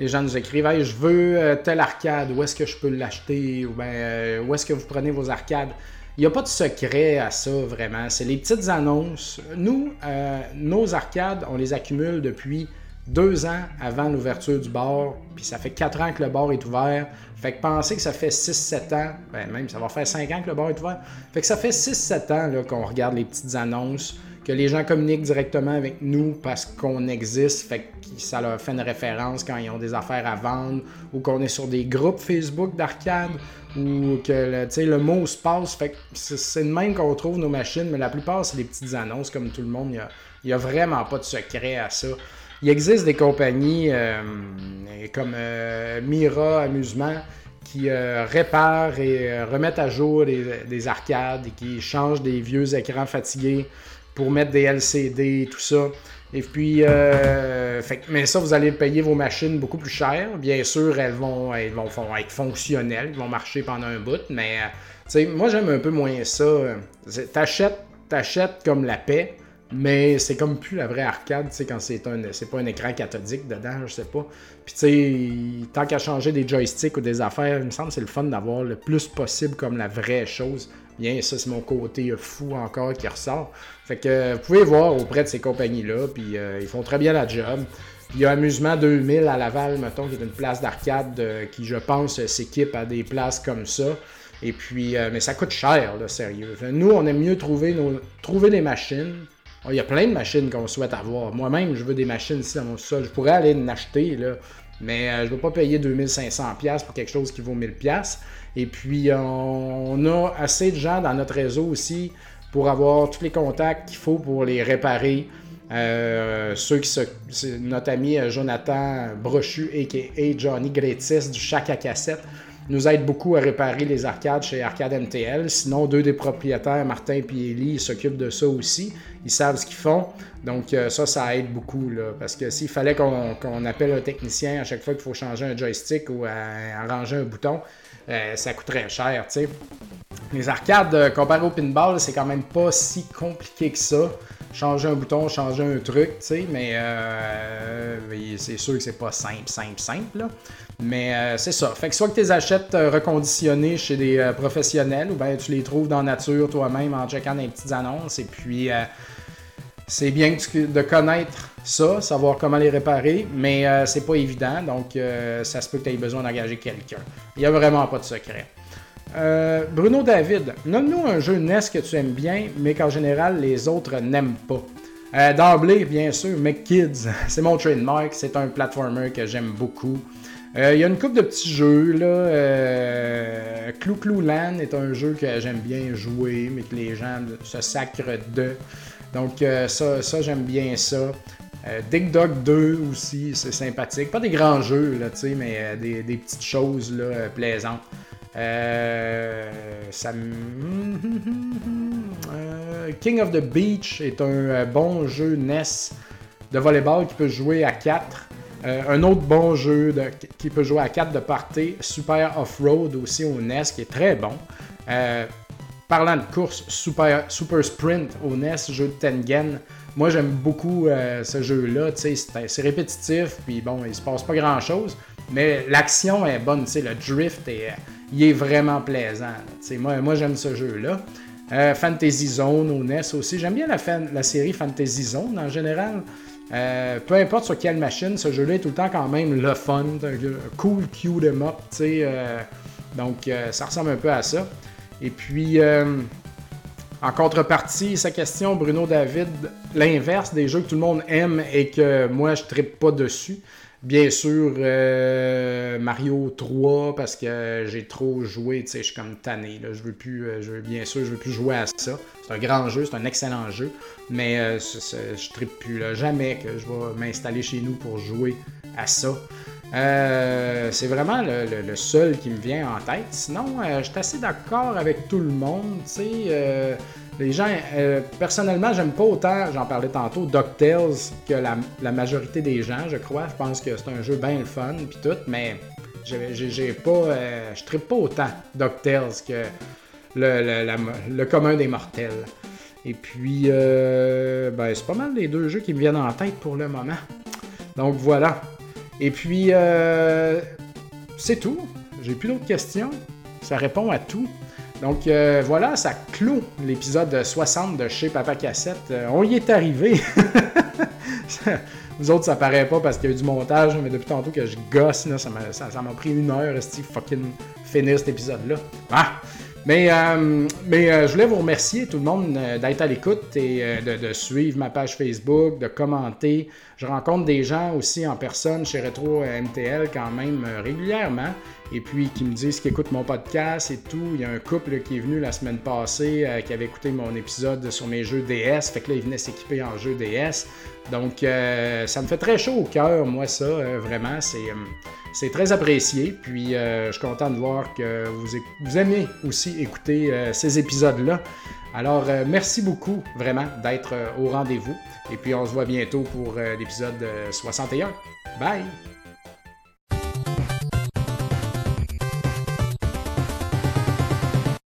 les gens nous écrivent je veux euh, tel arcade, où est-ce que je peux l'acheter? Ou bien euh, où est-ce que vous prenez vos arcades? Il n'y a pas de secret à ça vraiment. C'est les petites annonces. Nous, euh, nos arcades, on les accumule depuis deux ans avant l'ouverture du bar, puis ça fait quatre ans que le bar est ouvert. Fait que penser que ça fait 6-7 ans, ben même ça va faire 5 ans que le bar est ouvert. Fait que ça fait 6-7 ans qu'on regarde les petites annonces que les gens communiquent directement avec nous parce qu'on existe, fait que ça leur fait une référence quand ils ont des affaires à vendre, ou qu'on est sur des groupes Facebook d'arcade, ou que le, le mot se passe. Fait que c'est de même qu'on trouve nos machines, mais la plupart, c'est des petites annonces comme tout le monde. Il n'y a, a, vraiment pas de secret à ça. Il existe des compagnies euh, comme euh, Mira Amusement qui euh, réparent et remettent à jour des, arcades et qui changent des vieux écrans fatigués pour mettre des LCD et tout ça. Et puis, mais ça, vous allez payer vos machines beaucoup plus cher. Bien sûr, elles vont, elles être fonctionnelles, elles vont marcher pendant un bout, mais moi, j'aime un peu moins ça. T'achètes, t'achètes comme la paix, mais c'est comme plus la vraie arcade, tu sais, quand c'est un, c'est pas un écran cathodique dedans, je sais pas. Puis tu sais, tant qu'à changer des joysticks ou des affaires, il me semble que c'est le fun d'avoir le plus possible comme la vraie chose. Bien, ça, c'est mon côté fou encore qui ressort. Fait que vous pouvez voir auprès de ces compagnies-là, puis euh, ils font très bien la job. Il y a Amusement 2000 à Laval, mettons, qui est une place d'arcade euh, qui, je pense, s'équipe à des places comme ça. Et puis, euh, mais ça coûte cher, là, sérieux. Nous, on aime mieux trouver, nos, trouver des machines il y a plein de machines qu'on souhaite avoir. Moi-même, je veux des machines ici dans mon sol. Je pourrais aller en acheter, là, mais euh, je ne veux pas payer 2500$ pour quelque chose qui vaut 1000$. Et puis, on a assez de gens dans notre réseau aussi pour avoir tous les contacts qu'il faut pour les réparer. Euh, ceux qui se, notre ami euh, Jonathan Brochu, a.k.a. Johnny Gretis du Chac à cassette, nous aide beaucoup à réparer les arcades chez Arcade MTL. Sinon, deux des propriétaires, Martin et Ellie, s'occupent de ça aussi. Ils savent ce qu'ils font. Donc, euh, ça, ça aide beaucoup. Parce que s'il fallait qu'on appelle un technicien à chaque fois qu'il faut changer un joystick ou arranger un bouton, euh, ça coûterait cher. Les arcades, euh, comparé au pinball, c'est quand même pas si compliqué que ça changer un bouton, changer un truc, tu sais, mais c'est sûr que c'est pas simple, simple, simple. Là. Mais euh, c'est ça. Fait que soit que tu les achètes euh, reconditionnés chez des euh, professionnels ou bien tu les trouves dans nature toi-même en checkant des petites annonces. Et puis, c'est bien de connaître ça, savoir comment les réparer, mais c'est pas évident. Donc, ça se peut que tu aies besoin d'engager quelqu'un. Il n'y a vraiment pas de secret. Bruno David, nomme-nous un jeu NES que tu aimes bien, mais qu'en général les autres n'aiment pas. D'emblée, bien sûr, McKids, c'est mon trademark, c'est un platformer que j'aime beaucoup. Euh, il y a une couple de petits jeux. Là. Euh, Clou Clou Land est un jeu que j'aime bien jouer, mais que les gens se sacrent de. Donc, euh, ça, j'aime bien ça. Dig Dog 2 aussi, c'est sympathique. Pas des grands jeux, là, mais des, des, petites choses là, plaisantes. Ça King of the Beach est un bon jeu NES de volleyball qui peut jouer à 4. Euh, un autre bon jeu qui peut jouer à 4 de party, Super Off-Road aussi au NES, qui est très bon. Euh, parlant de course, Super, Super Sprint au NES, jeu de Tengen. Moi, j'aime beaucoup euh, ce jeu-là. C'est répétitif, puis bon, il se passe pas grand-chose. Mais l'action est bonne, le drift, est, il est vraiment plaisant. Moi, moi j'aime ce jeu-là. Fantasy Zone au NES aussi. J'aime bien la, série Fantasy Zone en général. Euh, peu importe sur quelle machine, ce jeu-là est tout le temps quand même le fun, cool cute em up. Euh, donc, euh, ça ressemble un peu à ça. Et puis, en contrepartie, sa question, Bruno David, l'inverse des jeux que tout le monde aime et que moi, je trippe pas dessus. Bien sûr, Mario 3 parce que j'ai trop joué, tu sais, je suis comme tanné. Là. Je veux plus, je veux, bien sûr, je veux plus jouer à ça. C'est un grand jeu, c'est un excellent jeu. Mais euh, je ne plus. Là. Jamais que je vais m'installer chez nous pour jouer à ça. Euh, c'est vraiment le, seul qui me vient en tête. Sinon, euh, je suis assez d'accord avec tout le monde. Les gens, personnellement, j'aime pas autant, j'en parlais tantôt, DuckTales que la, majorité des gens, je crois. Je pense que c'est un jeu bien le fun, puis tout, mais j'ai pas, je tripe pas autant DuckTales que le, le commun des mortels. Et puis, euh, ben, c'est pas mal les deux jeux qui me viennent en tête pour le moment. Donc voilà. Et puis, euh, c'est tout. J'ai plus d'autres questions. Ça répond à tout. Donc euh, voilà, ça clôt l'épisode 60 de chez Papa Cassette. on y est arrivé. Vous autres, ça paraît pas parce qu'il y a eu du montage, mais depuis tantôt que je gosse, ça m'a pris une heure, à fucking finir cet épisode-là. Ah! Mais, euh, mais euh, je voulais vous remercier tout le monde euh, d'être à l'écoute et de, de, suivre ma page Facebook, de commenter. Je rencontre des gens aussi en personne chez Retro MTL quand même régulièrement et puis qui me disent qu'ils écoutent mon podcast et tout. Il y a un couple qui est venu la semaine passée qui avait écouté mon épisode sur mes jeux DS. Fait que là, il venait s'équiper en jeux DS. Donc, ça me fait très chaud au cœur, moi, ça, vraiment. C'est c'est très apprécié. Puis euh, je suis content de voir que vous, aimez aussi écouter euh, ces épisodes-là. Alors, euh, merci beaucoup vraiment d'être au rendez-vous. Et puis, on se voit bientôt pour l'épisode 61. Bye!